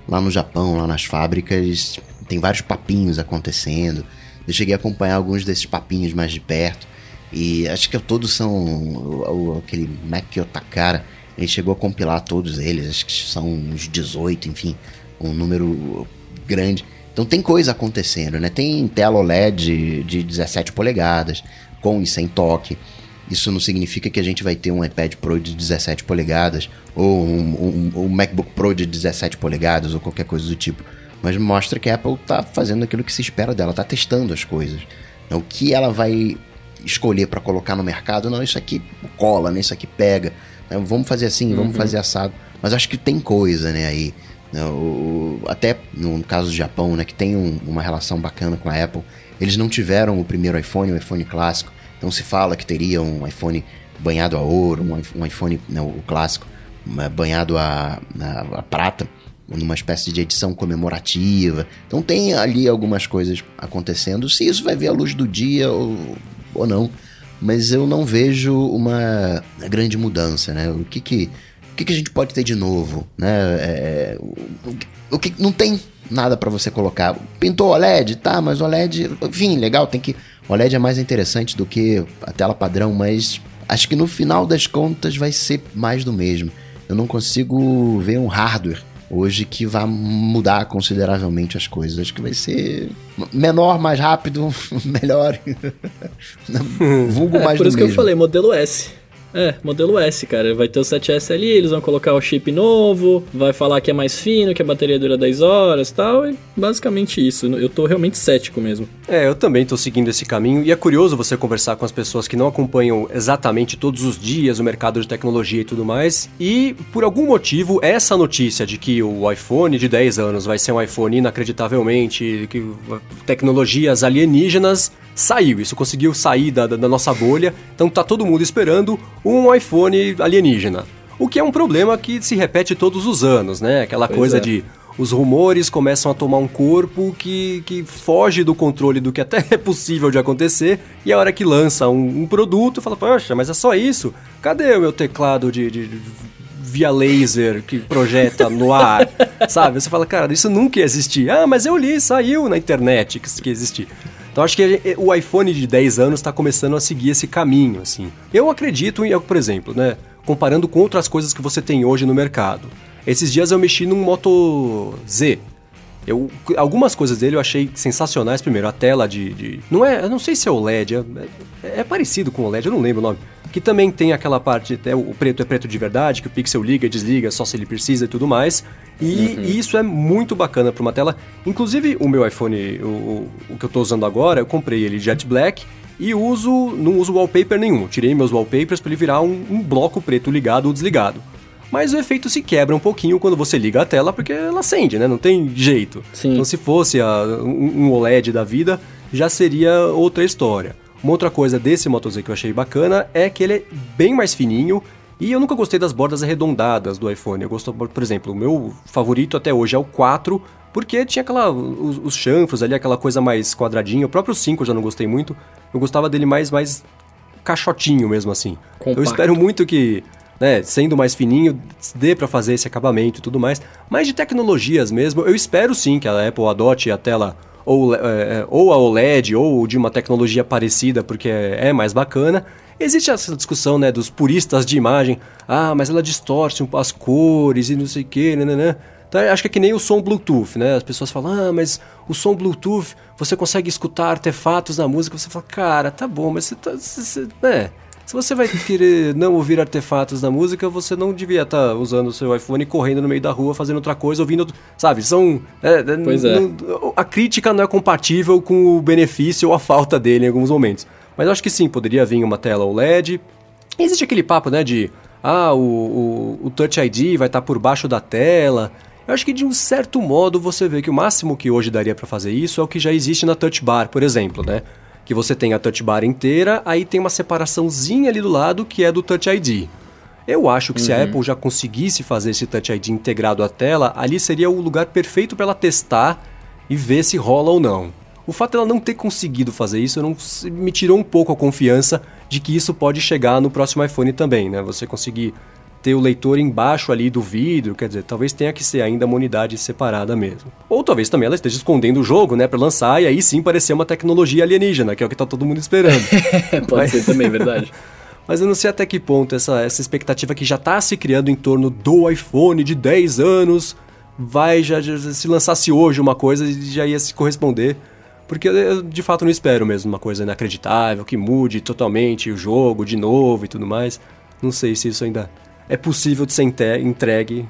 lá no Japão, lá nas fábricas, tem vários papinhos acontecendo. Eu cheguei a acompanhar alguns desses papinhos mais de perto. E acho que todos são aquele Mac Otakara. Ele chegou a compilar todos eles, acho que são uns 18, enfim, um número grande. Então tem coisa acontecendo, né? Tem tela OLED de 17 polegadas, com e sem toque. Isso não significa que a gente vai ter um iPad Pro de 17 polegadas ou um, um, um MacBook Pro de 17 polegadas ou qualquer coisa do tipo. Mas mostra que a Apple está fazendo aquilo que se espera dela, está testando as coisas. O que ela vai escolher para colocar no mercado, não, isso aqui cola, né? isso aqui pega. Né? Vamos fazer assim, vamos uhum. fazer assado. Mas acho que tem coisa, né, aí. Né? O, até no caso do Japão, né, que tem um, uma relação bacana com a Apple, eles não tiveram o primeiro iPhone, o iPhone clássico. Então se fala que teria um iPhone banhado a ouro, um iPhone, não, né, o clássico, banhado a, a, a prata, numa espécie de edição comemorativa. Então tem ali algumas coisas acontecendo. Se isso vai ver a luz do dia ou, ou não, mas eu não vejo uma grande mudança, né? O que que, o que, que a gente pode ter de novo, né? É, o, o que não tem nada para você colocar. Pintou OLED, tá? Mas OLED, enfim, legal. Tem que o OLED é mais interessante do que a tela padrão, mas acho que no final das contas vai ser mais do mesmo. Eu não consigo ver um hardware hoje que vai mudar consideravelmente as coisas. Acho que vai ser menor, mais rápido, melhor. Vulgo é, mais por isso mesmo. que eu falei, modelo S. É, modelo S, cara. Vai ter o 7S ali, eles vão colocar o chip novo, vai falar que é mais fino, que a bateria dura 10 horas tal. E basicamente isso. Eu tô realmente cético mesmo. É, eu também tô seguindo esse caminho. E é curioso você conversar com as pessoas que não acompanham exatamente todos os dias o mercado de tecnologia e tudo mais. E, por algum motivo, essa notícia de que o iPhone de 10 anos vai ser um iPhone inacreditavelmente, que tecnologias alienígenas saiu. Isso conseguiu sair da, da nossa bolha. Então tá todo mundo esperando um iPhone alienígena. O que é um problema que se repete todos os anos, né? Aquela pois coisa é. de os rumores começam a tomar um corpo que, que foge do controle do que até é possível de acontecer, e a hora que lança um, um produto, fala, poxa, mas é só isso? Cadê o meu teclado de, de, de via laser que projeta no ar? Sabe? Você fala, cara, isso nunca ia existir. Ah, mas eu li, saiu na internet que, que existia. Então acho que o iPhone de 10 anos está começando a seguir esse caminho, assim. Eu acredito em, por exemplo, né, comparando com outras coisas que você tem hoje no mercado. Esses dias eu mexi num Moto Z. Eu, algumas coisas dele eu achei sensacionais. Primeiro, a tela de. de não é, eu não sei se é OLED, é, é, é parecido com o OLED, eu não lembro o nome. Que também tem aquela parte, até o preto é preto de verdade, que o pixel liga e desliga só se ele precisa e tudo mais. E, uhum. isso é muito bacana para uma tela. Inclusive, o meu iPhone, o, o que eu estou usando agora, eu comprei ele Jet Black e uso não uso wallpaper nenhum. tirei meus wallpapers para ele virar um, um, bloco preto ligado ou desligado. Mas o efeito se quebra um pouquinho quando você liga a tela porque ela acende, né? Não tem jeito. Sim. Então se fosse a, um, um OLED da vida, já seria outra história. Uma outra coisa desse Moto Z que eu achei bacana é que ele é bem mais fininho e eu nunca gostei das bordas arredondadas do iPhone. Eu gosto, por exemplo, o meu favorito até hoje é o 4, porque tinha aquela os, os chanfros ali, aquela coisa mais quadradinha. O próprio 5 eu já não gostei muito. Eu gostava dele mais mais caixotinho mesmo assim. Compacto. Eu espero muito que, né, sendo mais fininho, dê para fazer esse acabamento e tudo mais. Mas de tecnologias mesmo, eu espero sim que a Apple adote a tela ou, é, é ou a OLED ou de uma tecnologia parecida, porque é, mais bacana. Existe essa discussão, né, dos puristas de imagem. Ah, mas ela distorce as cores e não sei o que, né, né, né. Então, acho que é que nem o som Bluetooth, né? As pessoas falam, ah, mas o som Bluetooth, você consegue escutar artefatos na música. Você fala, cara, tá bom, mas você tá. Você, né? Se você vai querer não ouvir artefatos na música, você não devia estar tá usando o seu iPhone correndo no meio da rua, fazendo outra coisa, ouvindo. Sabe? São. É, pois é. a crítica não é compatível com o benefício ou a falta dele em alguns momentos. Mas eu acho que sim, poderia vir uma tela OLED. Existe aquele papo, né, de ah, o, o, o Touch ID vai estar tá por baixo da tela. Eu acho que de um certo modo você vê que o máximo que hoje daria para fazer isso é o que já existe na Touch Bar, por exemplo, né? Que você tem a Touch Bar inteira, aí tem uma separaçãozinha ali do lado que é do Touch ID. Eu acho que uhum. se a uhum. Apple já conseguisse fazer esse Touch ID integrado à tela, ali seria o lugar perfeito para ela testar e ver se rola ou não. O fato dela não ter conseguido fazer isso não, me tirou um pouco a confiança de que isso pode chegar no próximo iPhone também, né? Você conseguir ter o leitor embaixo ali do vidro, quer dizer, talvez tenha que ser ainda uma unidade separada mesmo. Ou talvez também ela esteja escondendo o jogo, né, para lançar e aí sim parecer uma tecnologia alienígena, que é o que tá todo mundo esperando. Pode Mas... ser também, verdade. Mas eu não sei até que ponto essa, essa expectativa que já está se criando em torno do iPhone de 10 anos vai já, já se lançasse hoje uma coisa e já ia se corresponder. Porque eu de fato não espero mesmo uma coisa inacreditável, que mude totalmente o jogo de novo e tudo mais. Não sei se isso ainda é possível de ser entregue,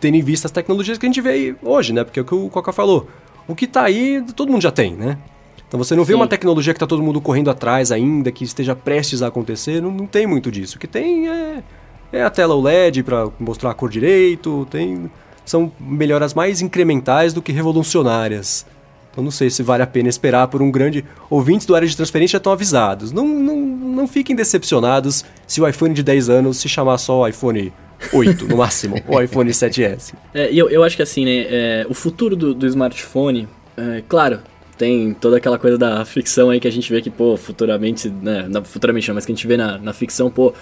tendo em vista as tecnologias que a gente vê aí hoje, né? Porque é o que o Coca falou. O que está aí, todo mundo já tem, né? Então você não vê Sim. uma tecnologia que está todo mundo correndo atrás ainda, que esteja prestes a acontecer, não, não tem muito disso. O que tem é, é a tela OLED para mostrar a cor direito, tem são melhoras mais incrementais do que revolucionárias. Então não sei se vale a pena esperar por um grande. Ouvintes do área de transferência já estão avisados. Não, não, não fiquem decepcionados se o iPhone de 10 anos se chamar só iPhone 8, no máximo, ou iPhone 7S. É, eu, eu acho que assim, né? É, o futuro do, do smartphone, é, claro, tem toda aquela coisa da ficção aí que a gente vê que, pô, futuramente, né, não, futuramente não, mas que a gente vê na, na ficção, pô,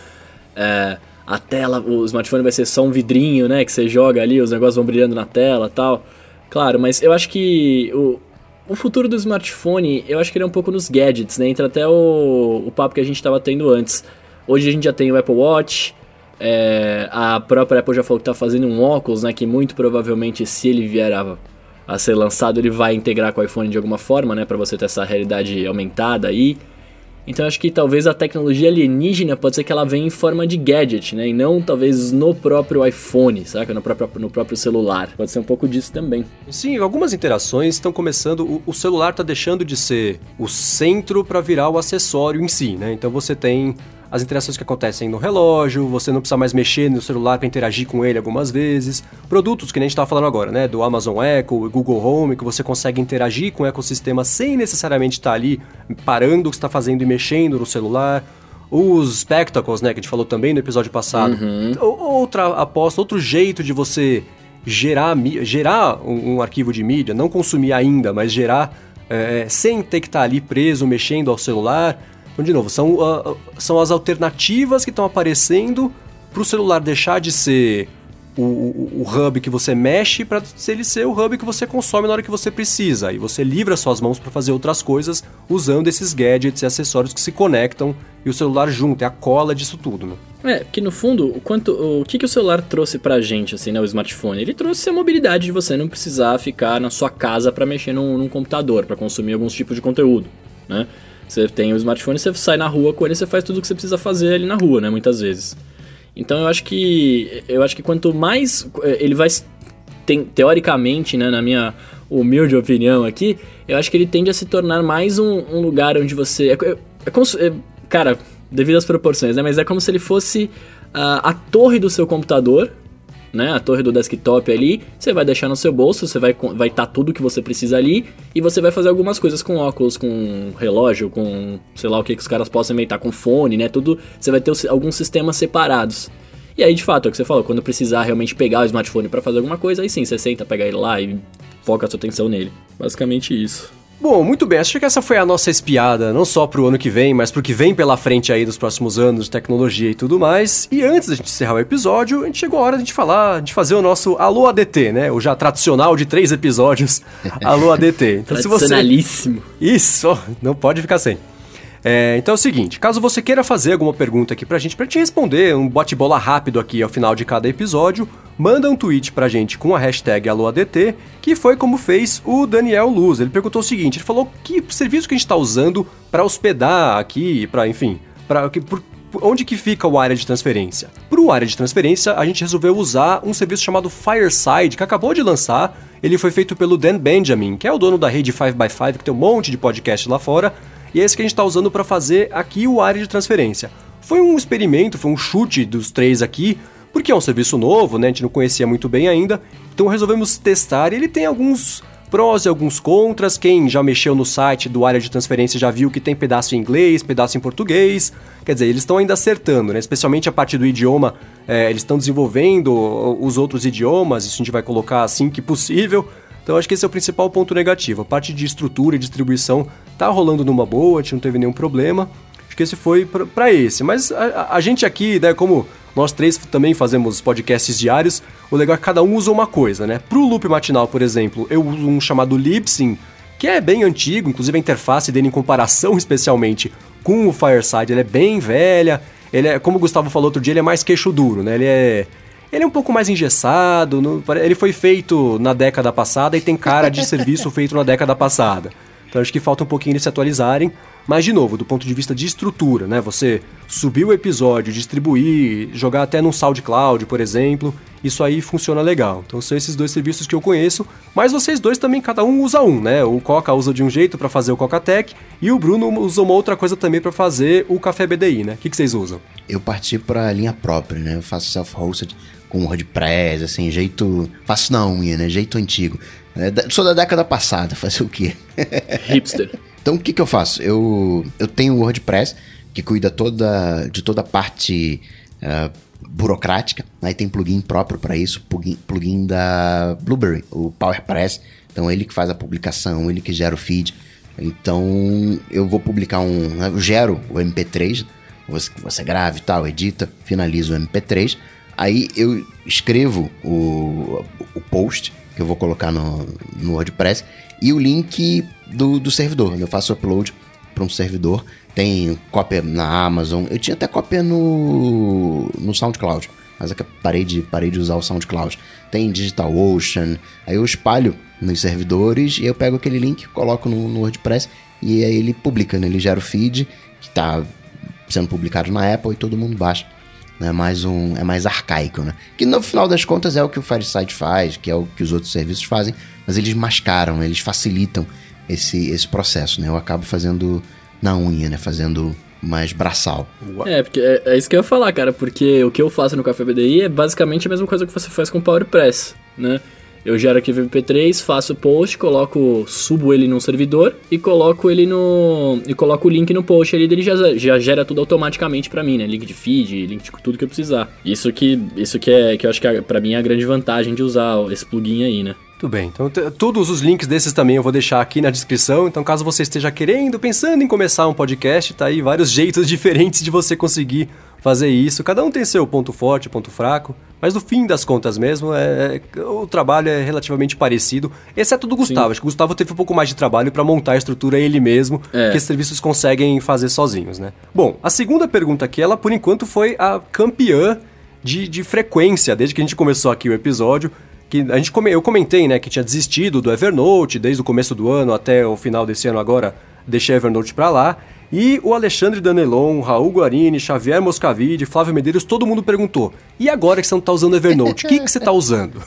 é, a tela, o smartphone vai ser só um vidrinho, né, que você joga ali, os negócios vão brilhando na tela tal. Claro, mas eu acho que o, o futuro do smartphone, eu acho que ele é um pouco nos gadgets, né, entra até o, o papo que a gente estava tendo antes. Hoje a gente já tem o Apple Watch, é, a própria Apple já falou que está fazendo um óculos, né, que muito provavelmente se ele vier a a ser lançado, ele vai integrar com o iPhone de alguma forma, né, para você ter essa realidade aumentada aí. Então acho que talvez a tecnologia alienígena pode ser que ela venha em forma de gadget, né? E não talvez no próprio iPhone, saca? No próprio, no próprio celular. Pode ser um pouco disso também. Sim, algumas interações estão começando. O, o celular está deixando de ser o centro para virar o acessório em si, né? Então você tem as interações que acontecem no relógio, você não precisa mais mexer no celular para interagir com ele algumas vezes. Produtos que nem a gente estava falando agora, né? Do Amazon Echo, Google Home, que você consegue interagir com o ecossistema sem necessariamente estar tá ali parando o que está fazendo e mexendo no celular. Os Spectacles, né, que a gente falou também no episódio passado. Uhum. Outra aposta, outro jeito de você gerar, gerar um, um arquivo de mídia, não consumir ainda, mas gerar é, sem ter que estar tá ali preso, mexendo ao celular. Então, de novo, são, uh, são as alternativas que estão aparecendo para o celular deixar de ser o, o, o, hub que você mexe para ele ser o hub que você consome na hora que você precisa. E você livra suas mãos para fazer outras coisas usando esses gadgets e acessórios que se conectam e o celular junto, é a cola disso tudo, né? É, que no fundo, o, quanto, o que, que o celular trouxe pra gente, assim, né, o smartphone? Ele trouxe a mobilidade de você não precisar ficar na sua casa para mexer num, num computador, para consumir alguns tipos de conteúdo, né? Você tem o smartphone, você sai na rua com ele, você faz tudo o que você precisa fazer ali na rua, né? Muitas vezes. Então eu acho que eu acho que quanto mais eh, ele vai tem, teoricamente, né, na minha humilde opinião aqui, eu acho que ele tende a se tornar mais um, um lugar onde você é, é, é, como, é, cara, devido às proporções, né? Mas é como se ele fosse a, a torre do seu computador né, a torre do desktop ali, você vai deixar no seu bolso, você vai vai estar tá tudo que você precisa ali e você vai fazer algumas coisas com óculos, com relógio, com sei lá o que, que os caras possam inventar, com fone, né, tudo, você vai ter alguns sistemas separados. E aí, de fato, é o que você falou, quando precisar realmente pegar o smartphone para fazer alguma coisa, aí sim, você senta, pega ele lá e foca a sua atenção nele. Basicamente isso. Bom, muito bem, acho que essa foi a nossa espiada, não só pro ano que vem, mas pro que vem pela frente aí nos próximos anos tecnologia e tudo mais. E antes da gente encerrar o episódio, a gente chegou a hora de gente falar, de fazer o nosso Alô ADT, né? O já tradicional de três episódios Alô ADT. Então, se você... Isso, não pode ficar sem. É, então é o seguinte, caso você queira fazer alguma pergunta aqui pra gente, pra te responder, um bate-bola rápido aqui ao final de cada episódio, manda um tweet pra gente com a hashtag AloADT, que foi como fez o Daniel Luz. Ele perguntou o seguinte, ele falou que serviço que a gente tá usando para hospedar aqui, para enfim, para por, onde que fica o área de transferência? Para o área de transferência, a gente resolveu usar um serviço chamado Fireside, que acabou de lançar. Ele foi feito pelo Dan Benjamin, que é o dono da rede 5x5, que tem um monte de podcast lá fora e é esse que a gente está usando para fazer aqui o área de transferência. Foi um experimento, foi um chute dos três aqui, porque é um serviço novo, né? A gente não conhecia muito bem ainda, então resolvemos testar. Ele tem alguns prós e alguns contras. Quem já mexeu no site do área de transferência já viu que tem pedaço em inglês, pedaço em português. Quer dizer, eles estão ainda acertando, né? Especialmente a parte do idioma, é, eles estão desenvolvendo os outros idiomas. Isso a gente vai colocar assim que possível. Então acho que esse é o principal ponto negativo. A parte de estrutura e distribuição tá rolando numa boa, a gente não teve nenhum problema. Acho que esse foi para esse. Mas a, a, gente aqui, né, como nós três também fazemos podcasts diários, o legal é que cada um usa uma coisa, né? Pro loop matinal, por exemplo, eu uso um chamado Libsyn, que é bem antigo, inclusive a interface dele em comparação especialmente com o Fireside, é bem velha, ele é, como o Gustavo falou outro dia, ele é mais queixo duro, né? Ele é ele é um pouco mais engessado, no, ele foi feito na década passada e tem cara de serviço feito na década passada. Então acho que falta um pouquinho eles se atualizarem. Mas, de novo, do ponto de vista de estrutura, né? Você subir o episódio, distribuir, jogar até num SoundCloud, por exemplo, isso aí funciona legal. Então são esses dois serviços que eu conheço, mas vocês dois também, cada um usa um, né? O Coca usa de um jeito para fazer o Coca Tech e o Bruno usa uma outra coisa também para fazer o Café BDI, né? O que, que vocês usam? Eu parti para linha própria, né? Eu faço self-hosted com WordPress, assim, jeito. Faço na unha, né? Jeito antigo. É, sou da década passada, fazer o quê? Hipster. então o que, que eu faço? Eu, eu tenho o WordPress, que cuida toda, de toda a parte uh, burocrática. Aí tem plugin próprio para isso, plugin, plugin da Blueberry, o PowerPress. Então ele que faz a publicação, ele que gera o feed. Então eu vou publicar um. Eu gero o MP3, você, você grava e tal, edita, finaliza o MP3. Aí eu escrevo o, o post que eu vou colocar no, no WordPress e o link do, do servidor. Eu faço upload para um servidor. Tem cópia na Amazon. Eu tinha até cópia no, no SoundCloud. Mas é que parei de, parei de usar o SoundCloud. Tem DigitalOcean. Aí eu espalho nos servidores e eu pego aquele link, coloco no, no WordPress e aí ele publica, né? Ele gera o feed que está sendo publicado na Apple e todo mundo baixa é mais um é mais arcaico, né? Que no final das contas é o que o Fireside faz, que é o que os outros serviços fazem, mas eles mascaram, eles facilitam esse, esse processo, né? Eu acabo fazendo na unha, né? Fazendo mais braçal. É, porque é, é, isso que eu ia falar, cara, porque o que eu faço no Café BDI é basicamente a mesma coisa que você faz com o PowerPress, né? Eu gero aqui o MP3, faço o post, coloco, subo ele num servidor e coloco ele no e coloco o link no post ali, ele já, já gera tudo automaticamente para mim, né? Link de feed, link de tudo que eu precisar. Isso que isso que é que eu acho que é, para mim é a grande vantagem de usar esse plugin aí, né? Tudo bem, então todos os links desses também eu vou deixar aqui na descrição. Então, caso você esteja querendo, pensando em começar um podcast, tá aí vários jeitos diferentes de você conseguir fazer isso. Cada um tem seu ponto forte, ponto fraco. Mas no fim das contas mesmo, é, é, o trabalho é relativamente parecido, exceto do Gustavo. Sim. Acho que o Gustavo teve um pouco mais de trabalho para montar a estrutura ele mesmo, é. que esses serviços conseguem fazer sozinhos, né? Bom, a segunda pergunta aqui, ela por enquanto foi a campeã de, de frequência, desde que a gente começou aqui o episódio. Que a gente come, eu comentei, né, que tinha desistido do Evernote desde o começo do ano até o final desse ano agora, deixei Evernote para lá. E o Alexandre Danelon, Raul Guarini, Xavier Moscavide, Flávio Medeiros, todo mundo perguntou: e agora que você não está usando Evernote, o que, que você está usando?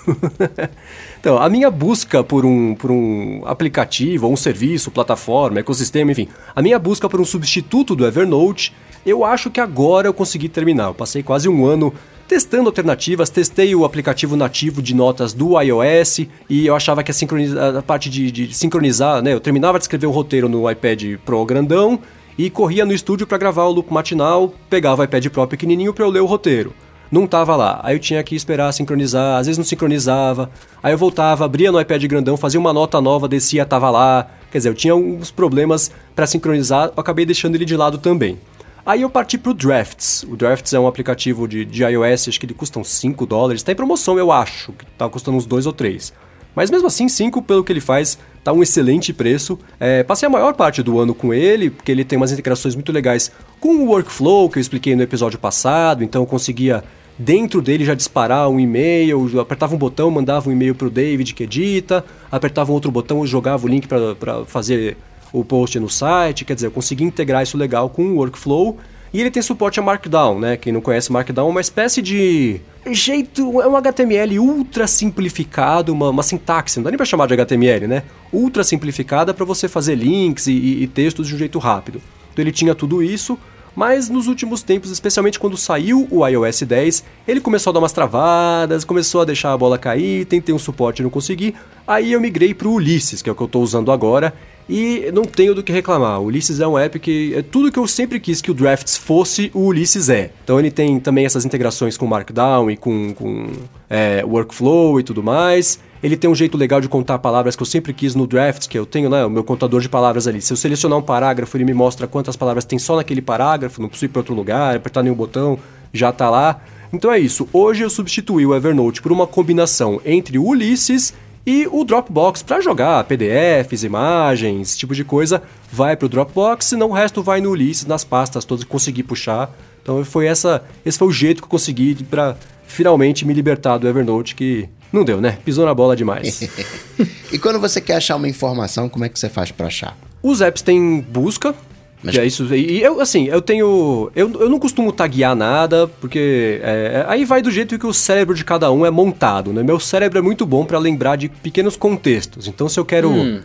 então, a minha busca por um, por um aplicativo, um serviço, plataforma, ecossistema, enfim, a minha busca por um substituto do Evernote, eu acho que agora eu consegui terminar. Eu passei quase um ano testando alternativas, testei o aplicativo nativo de notas do iOS e eu achava que a, a parte de, de, sincronizar, né? Eu terminava de escrever o roteiro no iPad Pro grandão e corria no estúdio para gravar o loop matinal, pegava o iPad Pro pequenininho para eu ler o roteiro. Não tava lá, aí eu tinha que esperar sincronizar, às vezes não sincronizava, aí eu voltava, abria no iPad grandão, fazia uma nota nova, descia, tava lá. Quer dizer, eu tinha uns problemas para sincronizar, eu acabei deixando ele de lado também. Aí eu parti pro Drafts. O Drafts é um aplicativo de, de iOS, acho que ele custa uns 5 dólares. Tá em promoção, eu acho, que tá custando uns 2 ou 3. Mas mesmo assim, 5 pelo que ele faz, tá um excelente preço. É, passei a maior parte do ano com ele, porque ele tem umas integrações muito legais com o workflow que eu expliquei no episódio passado, então eu conseguia dentro dele já disparar um e-mail, apertava um botão, mandava um e-mail para o David que edita, apertava um outro botão e jogava o link para fazer o post no site, quer dizer, eu consegui integrar isso legal com o workflow. E ele tem suporte a Markdown, né? Quem não conhece Markdown é uma espécie de jeito, é um HTML ultra simplificado, uma, uma sintaxe, não dá nem para chamar de HTML, né? Ultra simplificada para você fazer links e, e, textos de um jeito rápido. Então ele tinha tudo isso, mas nos últimos tempos, especialmente quando saiu o iOS 10, ele começou a dar umas travadas, começou a deixar a bola cair, tentei um suporte e não consegui. Aí eu migrei para o Ulysses, que é o que eu estou usando agora, e não tenho do que reclamar. O Ulysses é um app que é tudo que eu sempre quis que o Drafts fosse, o Ulysses é. Então ele tem também essas integrações com Markdown e com, com é, Workflow e tudo mais. Ele tem um jeito legal de contar palavras que eu sempre quis no Drafts, que eu tenho, né, o meu contador de palavras ali. Se eu selecionar um parágrafo, ele me mostra quantas palavras tem só naquele parágrafo, não preciso ir para outro lugar, apertar nenhum botão, já tá lá. Então é isso. Hoje eu substituí o Evernote por uma combinação entre o Ulysses e o Dropbox para jogar PDFs, imagens, esse tipo de coisa, vai para o Dropbox, senão o resto vai no Ulysses, nas pastas todas que consegui puxar. Então foi essa, esse foi o jeito que eu consegui para finalmente me libertar do Evernote que não deu, né? Pisou na bola demais. e quando você quer achar uma informação, como é que você faz para achar? Os apps têm busca, mas... É isso. E eu, assim, eu tenho. Eu, eu não costumo taguear nada, porque. É, aí vai do jeito que o cérebro de cada um é montado, né? Meu cérebro é muito bom para lembrar de pequenos contextos. Então, se eu quero. Hum.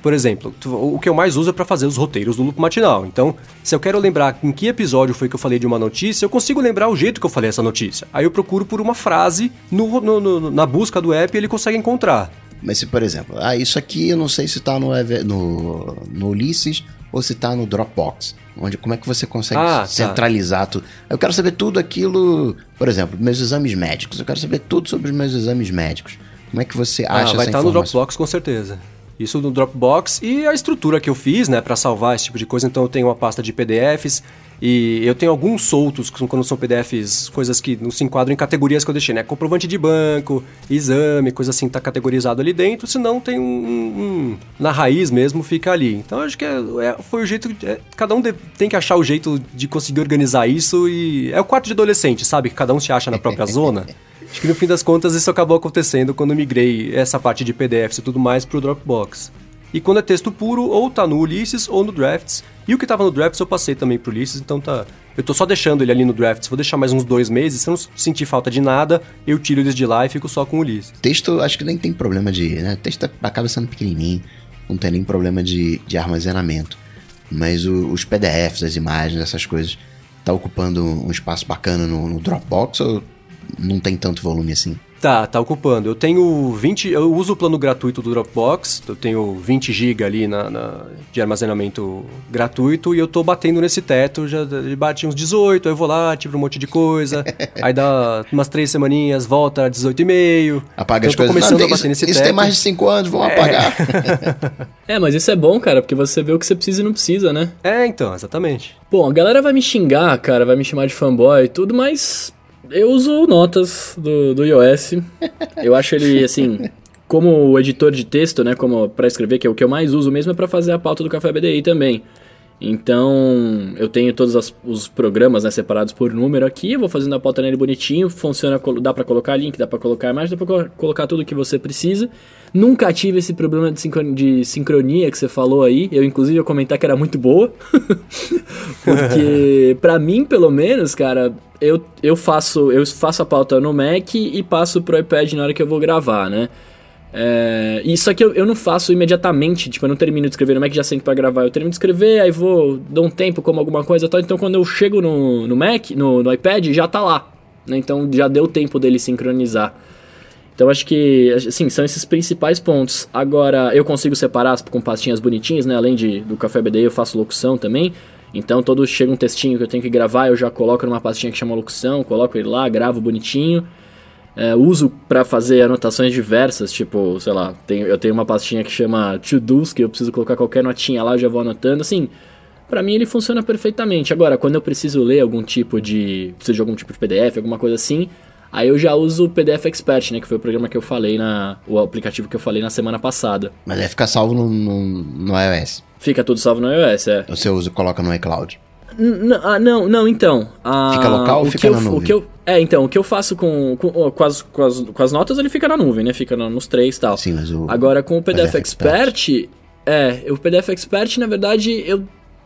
Por exemplo, o que eu mais uso é para fazer os roteiros do Lupo Matinal. Então, se eu quero lembrar em que episódio foi que eu falei de uma notícia, eu consigo lembrar o jeito que eu falei essa notícia. Aí eu procuro por uma frase no, no, no na busca do app e ele consegue encontrar. Mas se, por exemplo, ah, isso aqui eu não sei se tá no, no, no Ulisses ou se está no Dropbox? Onde, como é que você consegue ah, tá. centralizar tá. tudo? Eu quero saber tudo aquilo, por exemplo, meus exames médicos. Eu quero saber tudo sobre os meus exames médicos. Como é que você ah, acha ah, vai estar tá no Dropbox com certeza. Isso no Dropbox e a estrutura que eu fiz, né, para salvar esse tipo de coisa. Então eu tenho uma pasta de PDFs e eu tenho alguns soltos, quando são PDFs, coisas que não se enquadram em categorias que eu deixei, né? Comprovante de banco, exame, coisa assim, tá categorizado ali dentro, senão tem um, um, na raiz mesmo, fica ali. Então acho que é, é, foi o jeito. É, cada um de, tem que achar o jeito de conseguir organizar isso e. É o quarto de adolescente, sabe? Que cada um se acha na própria zona. Acho que no fim das contas isso acabou acontecendo quando eu migrei essa parte de PDFs e tudo mais pro Dropbox. E quando é texto puro, ou tá no Ulysses ou no Drafts. E o que tava no Drafts eu passei também pro Ulysses, então tá. Eu tô só deixando ele ali no Drafts, vou deixar mais uns dois meses, se eu não sentir falta de nada, eu tiro eles de lá e fico só com o Ulysses. Texto, acho que nem tem problema de. Né? Texto acaba sendo pequenininho, não tem nem problema de, de armazenamento. Mas o, os PDFs, as imagens, essas coisas, tá ocupando um espaço bacana no, no Dropbox ou não tem tanto volume assim? Tá, tá ocupando. Eu tenho 20. Eu uso o plano gratuito do Dropbox. Eu tenho 20 GB ali na, na, de armazenamento gratuito e eu tô batendo nesse teto. Já bate uns 18, aí eu vou lá, tiro um monte de coisa. aí dá umas três semaninhas, volta a 18,5. Apaga então, as coisas. começando Não, a bater isso, nesse isso teto. tem mais de 5 anos, vão é. apagar. é, mas isso é bom, cara, porque você vê o que você precisa e não precisa, né? É, então, exatamente. Bom, a galera vai me xingar, cara, vai me chamar de fanboy e tudo, mas eu uso notas do, do iOS. Eu acho ele, assim, como editor de texto, né, como para escrever, que é o que eu mais uso mesmo, é para fazer a pauta do Café BDI também. Então, eu tenho todos as, os programas né, separados por número aqui, eu vou fazendo a pauta nele bonitinho, funciona, dá para colocar link, dá para colocar imagem, dá para colocar tudo que você precisa. Nunca tive esse problema de, sincronia, de sincronia que você falou aí, eu inclusive ia comentar que era muito boa, porque para mim, pelo menos, cara, eu, eu faço eu faço a pauta no Mac e passo pro iPad na hora que eu vou gravar, né? É, isso aqui eu, eu não faço imediatamente, tipo, eu não termino de escrever no Mac já sento para gravar. Eu termino de escrever, aí vou, dou um tempo, como alguma coisa e tal. Então quando eu chego no, no Mac, no, no iPad, já tá lá. Né? Então já deu tempo dele sincronizar. Então acho que, assim, são esses principais pontos. Agora, eu consigo separar com pastinhas bonitinhas, né? Além de, do Café BD, eu faço locução também. Então, todo chega um textinho que eu tenho que gravar, eu já coloco numa pastinha que chama locução, coloco ele lá, gravo bonitinho. É, uso para fazer anotações diversas, tipo, sei lá, tenho, eu tenho uma pastinha que chama to-dos, que eu preciso colocar qualquer notinha lá, eu já vou anotando, assim, para mim ele funciona perfeitamente. Agora, quando eu preciso ler algum tipo de, preciso de algum tipo de PDF, alguma coisa assim, aí eu já uso o PDF Expert, né, que foi o programa que eu falei na, o aplicativo que eu falei na semana passada. Mas deve ficar salvo no, no, no iOS. Fica tudo salvo no iOS, é. Você usa, coloca no iCloud. N ah, não, não, então. Ah, fica local ou fica eu, na nuvem? O que eu, é, então, o que eu faço com, com, com, as, com, as, com as notas, ele fica na nuvem, né? Fica nos três e tal. Sim, mas o... Agora, com o PDF, PDF Expert, Expert, é, o PDF Expert, na verdade, eu,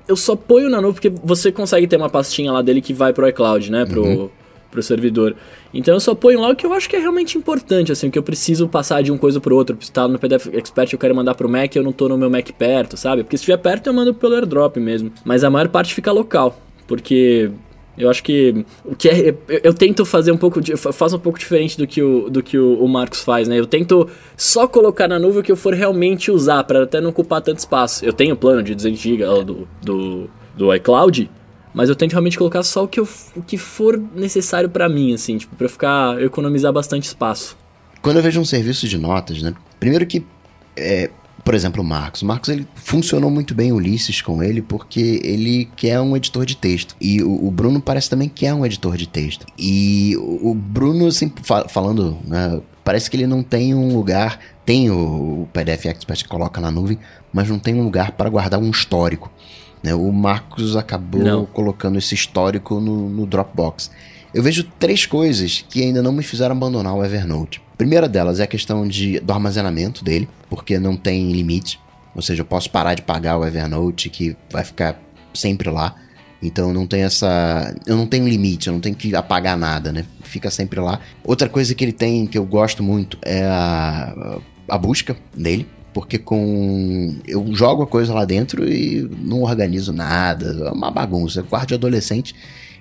eu só ponho na nuvem, porque você consegue ter uma pastinha lá dele que vai pro iCloud, né? Pro, uhum. pro servidor. Então eu só ponho lá o que eu acho que é realmente importante, assim, o que eu preciso passar de uma coisa pro outro. Se tá no PDF Expert eu quero mandar pro Mac, eu não tô no meu Mac perto, sabe? Porque se estiver perto eu mando pelo AirDrop mesmo. Mas a maior parte fica local, porque eu acho que o que é, eu, eu, tento fazer um pouco de, faço um pouco diferente do que o do que o, o, Marcos faz, né? Eu tento só colocar na nuvem o que eu for realmente usar para até não ocupar tanto espaço. Eu tenho plano de 200 GB do, do do iCloud, mas eu tento realmente colocar só o que, eu, o que for necessário para mim, assim, tipo, pra ficar economizar bastante espaço. quando eu vejo um serviço de notas, né? Primeiro que, é, por exemplo, o Marcos. O Marcos ele funcionou muito bem o Ulisses com ele porque ele quer um editor de texto. E o, o Bruno parece também que é um editor de texto. E o, o Bruno, assim, fa falando, né, parece que ele não tem um lugar. Tem o, o PDF Expert que coloca na nuvem, mas não tem um lugar para guardar um histórico. Né? O Marcos acabou não. colocando esse histórico no, no Dropbox. Eu vejo três coisas que ainda não me fizeram abandonar o Evernote. Primeira delas é a questão de, do armazenamento dele, porque não tem limite. Ou seja, eu posso parar de pagar o Evernote, que vai ficar sempre lá. Então não tem essa. Eu não tenho limite, eu não tenho que apagar nada, né? Fica sempre lá. Outra coisa que ele tem, que eu gosto muito, é a, a busca dele. Porque com. Eu jogo a coisa lá dentro e não organizo nada. É uma bagunça. Quarto de adolescente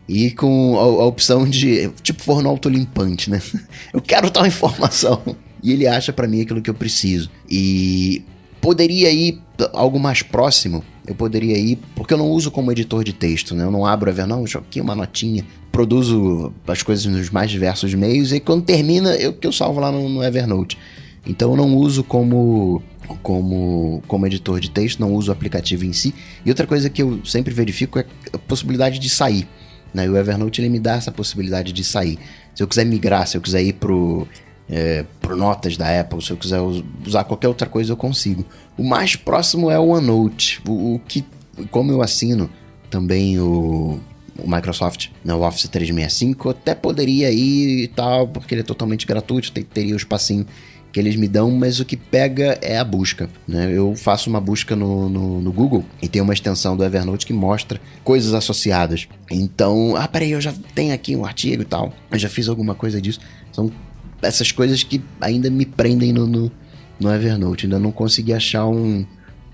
e com a, a opção de, tipo, forno autolimpante, né? Eu quero tal informação. E ele acha para mim aquilo que eu preciso. E poderia ir algo mais próximo. Eu poderia ir, porque eu não uso como editor de texto, né? Eu não abro a ver, não, deixa aqui uma notinha. Produzo as coisas nos mais diversos meios e quando termina, eu que eu salvo lá no, no Evernote. Então eu não uso como como, como editor de texto, não uso o aplicativo em si. E outra coisa que eu sempre verifico é a possibilidade de sair. Né? E o Evernote ele me dá essa possibilidade de sair. Se eu quiser migrar, se eu quiser ir pro, é, pro Notas da Apple, se eu quiser usar qualquer outra coisa, eu consigo. O mais próximo é o OneNote, o, o que, como eu assino também o, o Microsoft, né, Office 365, eu até poderia ir e tal, porque ele é totalmente gratuito, teria o espacinho que eles me dão, mas o que pega é a busca. Né? Eu faço uma busca no, no, no, Google e tem uma extensão do Evernote que mostra coisas associadas. Então, ah, peraí, eu já tenho aqui um artigo e tal, eu já fiz alguma coisa disso. São essas coisas que ainda me prendem no, no, no Evernote. Ainda não consegui achar um,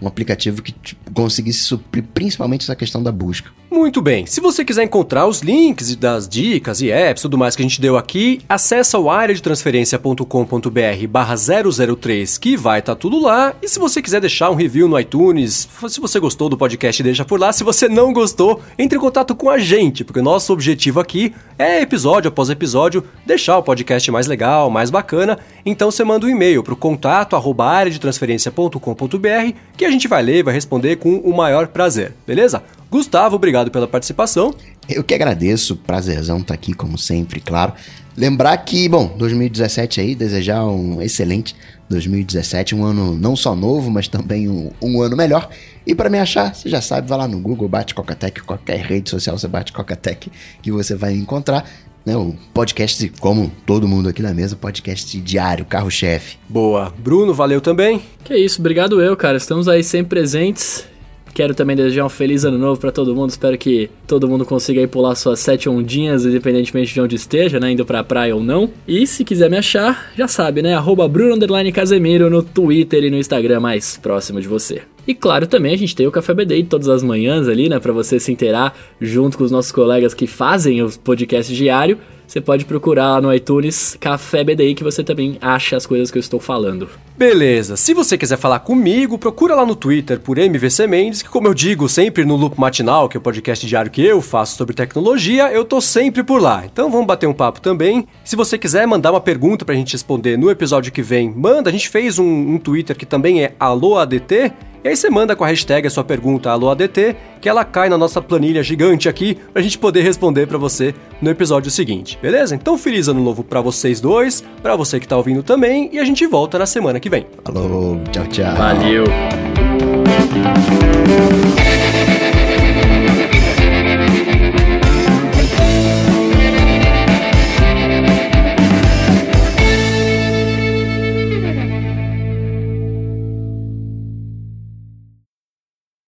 um aplicativo que tipo, conseguisse suprir principalmente essa questão da busca. Muito bem, se você quiser encontrar os links das dicas e apps tudo mais que a gente deu aqui, acessa o área de transferência.com.br barra 003 que vai estar tá tudo lá. E se você quiser deixar um review no iTunes, se você gostou do podcast, deixa por lá. Se você não gostou, entre em contato com a gente, porque nosso objetivo aqui é episódio após episódio deixar o podcast mais legal, mais bacana. Então você manda um e-mail para o contato arroba área de transferência.com.br que a gente vai ler e vai responder com o maior prazer, beleza? Gustavo, obrigado pela participação. Eu que agradeço, prazerzão estar tá aqui, como sempre, claro. Lembrar que, bom, 2017 aí, desejar um excelente 2017, um ano não só novo, mas também um, um ano melhor. E para me achar, você já sabe, vai lá no Google, bate Cocatec, qualquer rede social você bate Cocatec, que você vai encontrar. Né, o podcast, como todo mundo aqui na mesa, podcast diário, carro-chefe. Boa. Bruno, valeu também. Que isso, obrigado eu, cara. Estamos aí sempre presentes Quero também desejar um feliz ano novo para todo mundo. Espero que todo mundo consiga ir pular suas sete ondinhas, independentemente de onde esteja, né? Indo pra praia ou não. E se quiser me achar, já sabe, né? Arroba Bruno Casemiro no Twitter e no Instagram mais próximo de você. E claro, também a gente tem o Café BD todas as manhãs ali, né? Pra você se inteirar junto com os nossos colegas que fazem o podcast diário você pode procurar no iTunes Café BDI que você também acha as coisas que eu estou falando. Beleza, se você quiser falar comigo, procura lá no Twitter por MVC Mendes, que como eu digo sempre no Loop Matinal, que é o podcast diário que eu faço sobre tecnologia, eu tô sempre por lá. Então vamos bater um papo também. Se você quiser mandar uma pergunta pra gente responder no episódio que vem, manda. A gente fez um, um Twitter que também é AlôADT, e aí você manda com a hashtag a sua pergunta AlôADT, que ela cai na nossa planilha gigante aqui pra gente poder responder para você no episódio seguinte, beleza? Então feliz ano novo para vocês dois, para você que tá ouvindo também, e a gente volta na semana que vem. Falou, tchau, tchau. Valeu.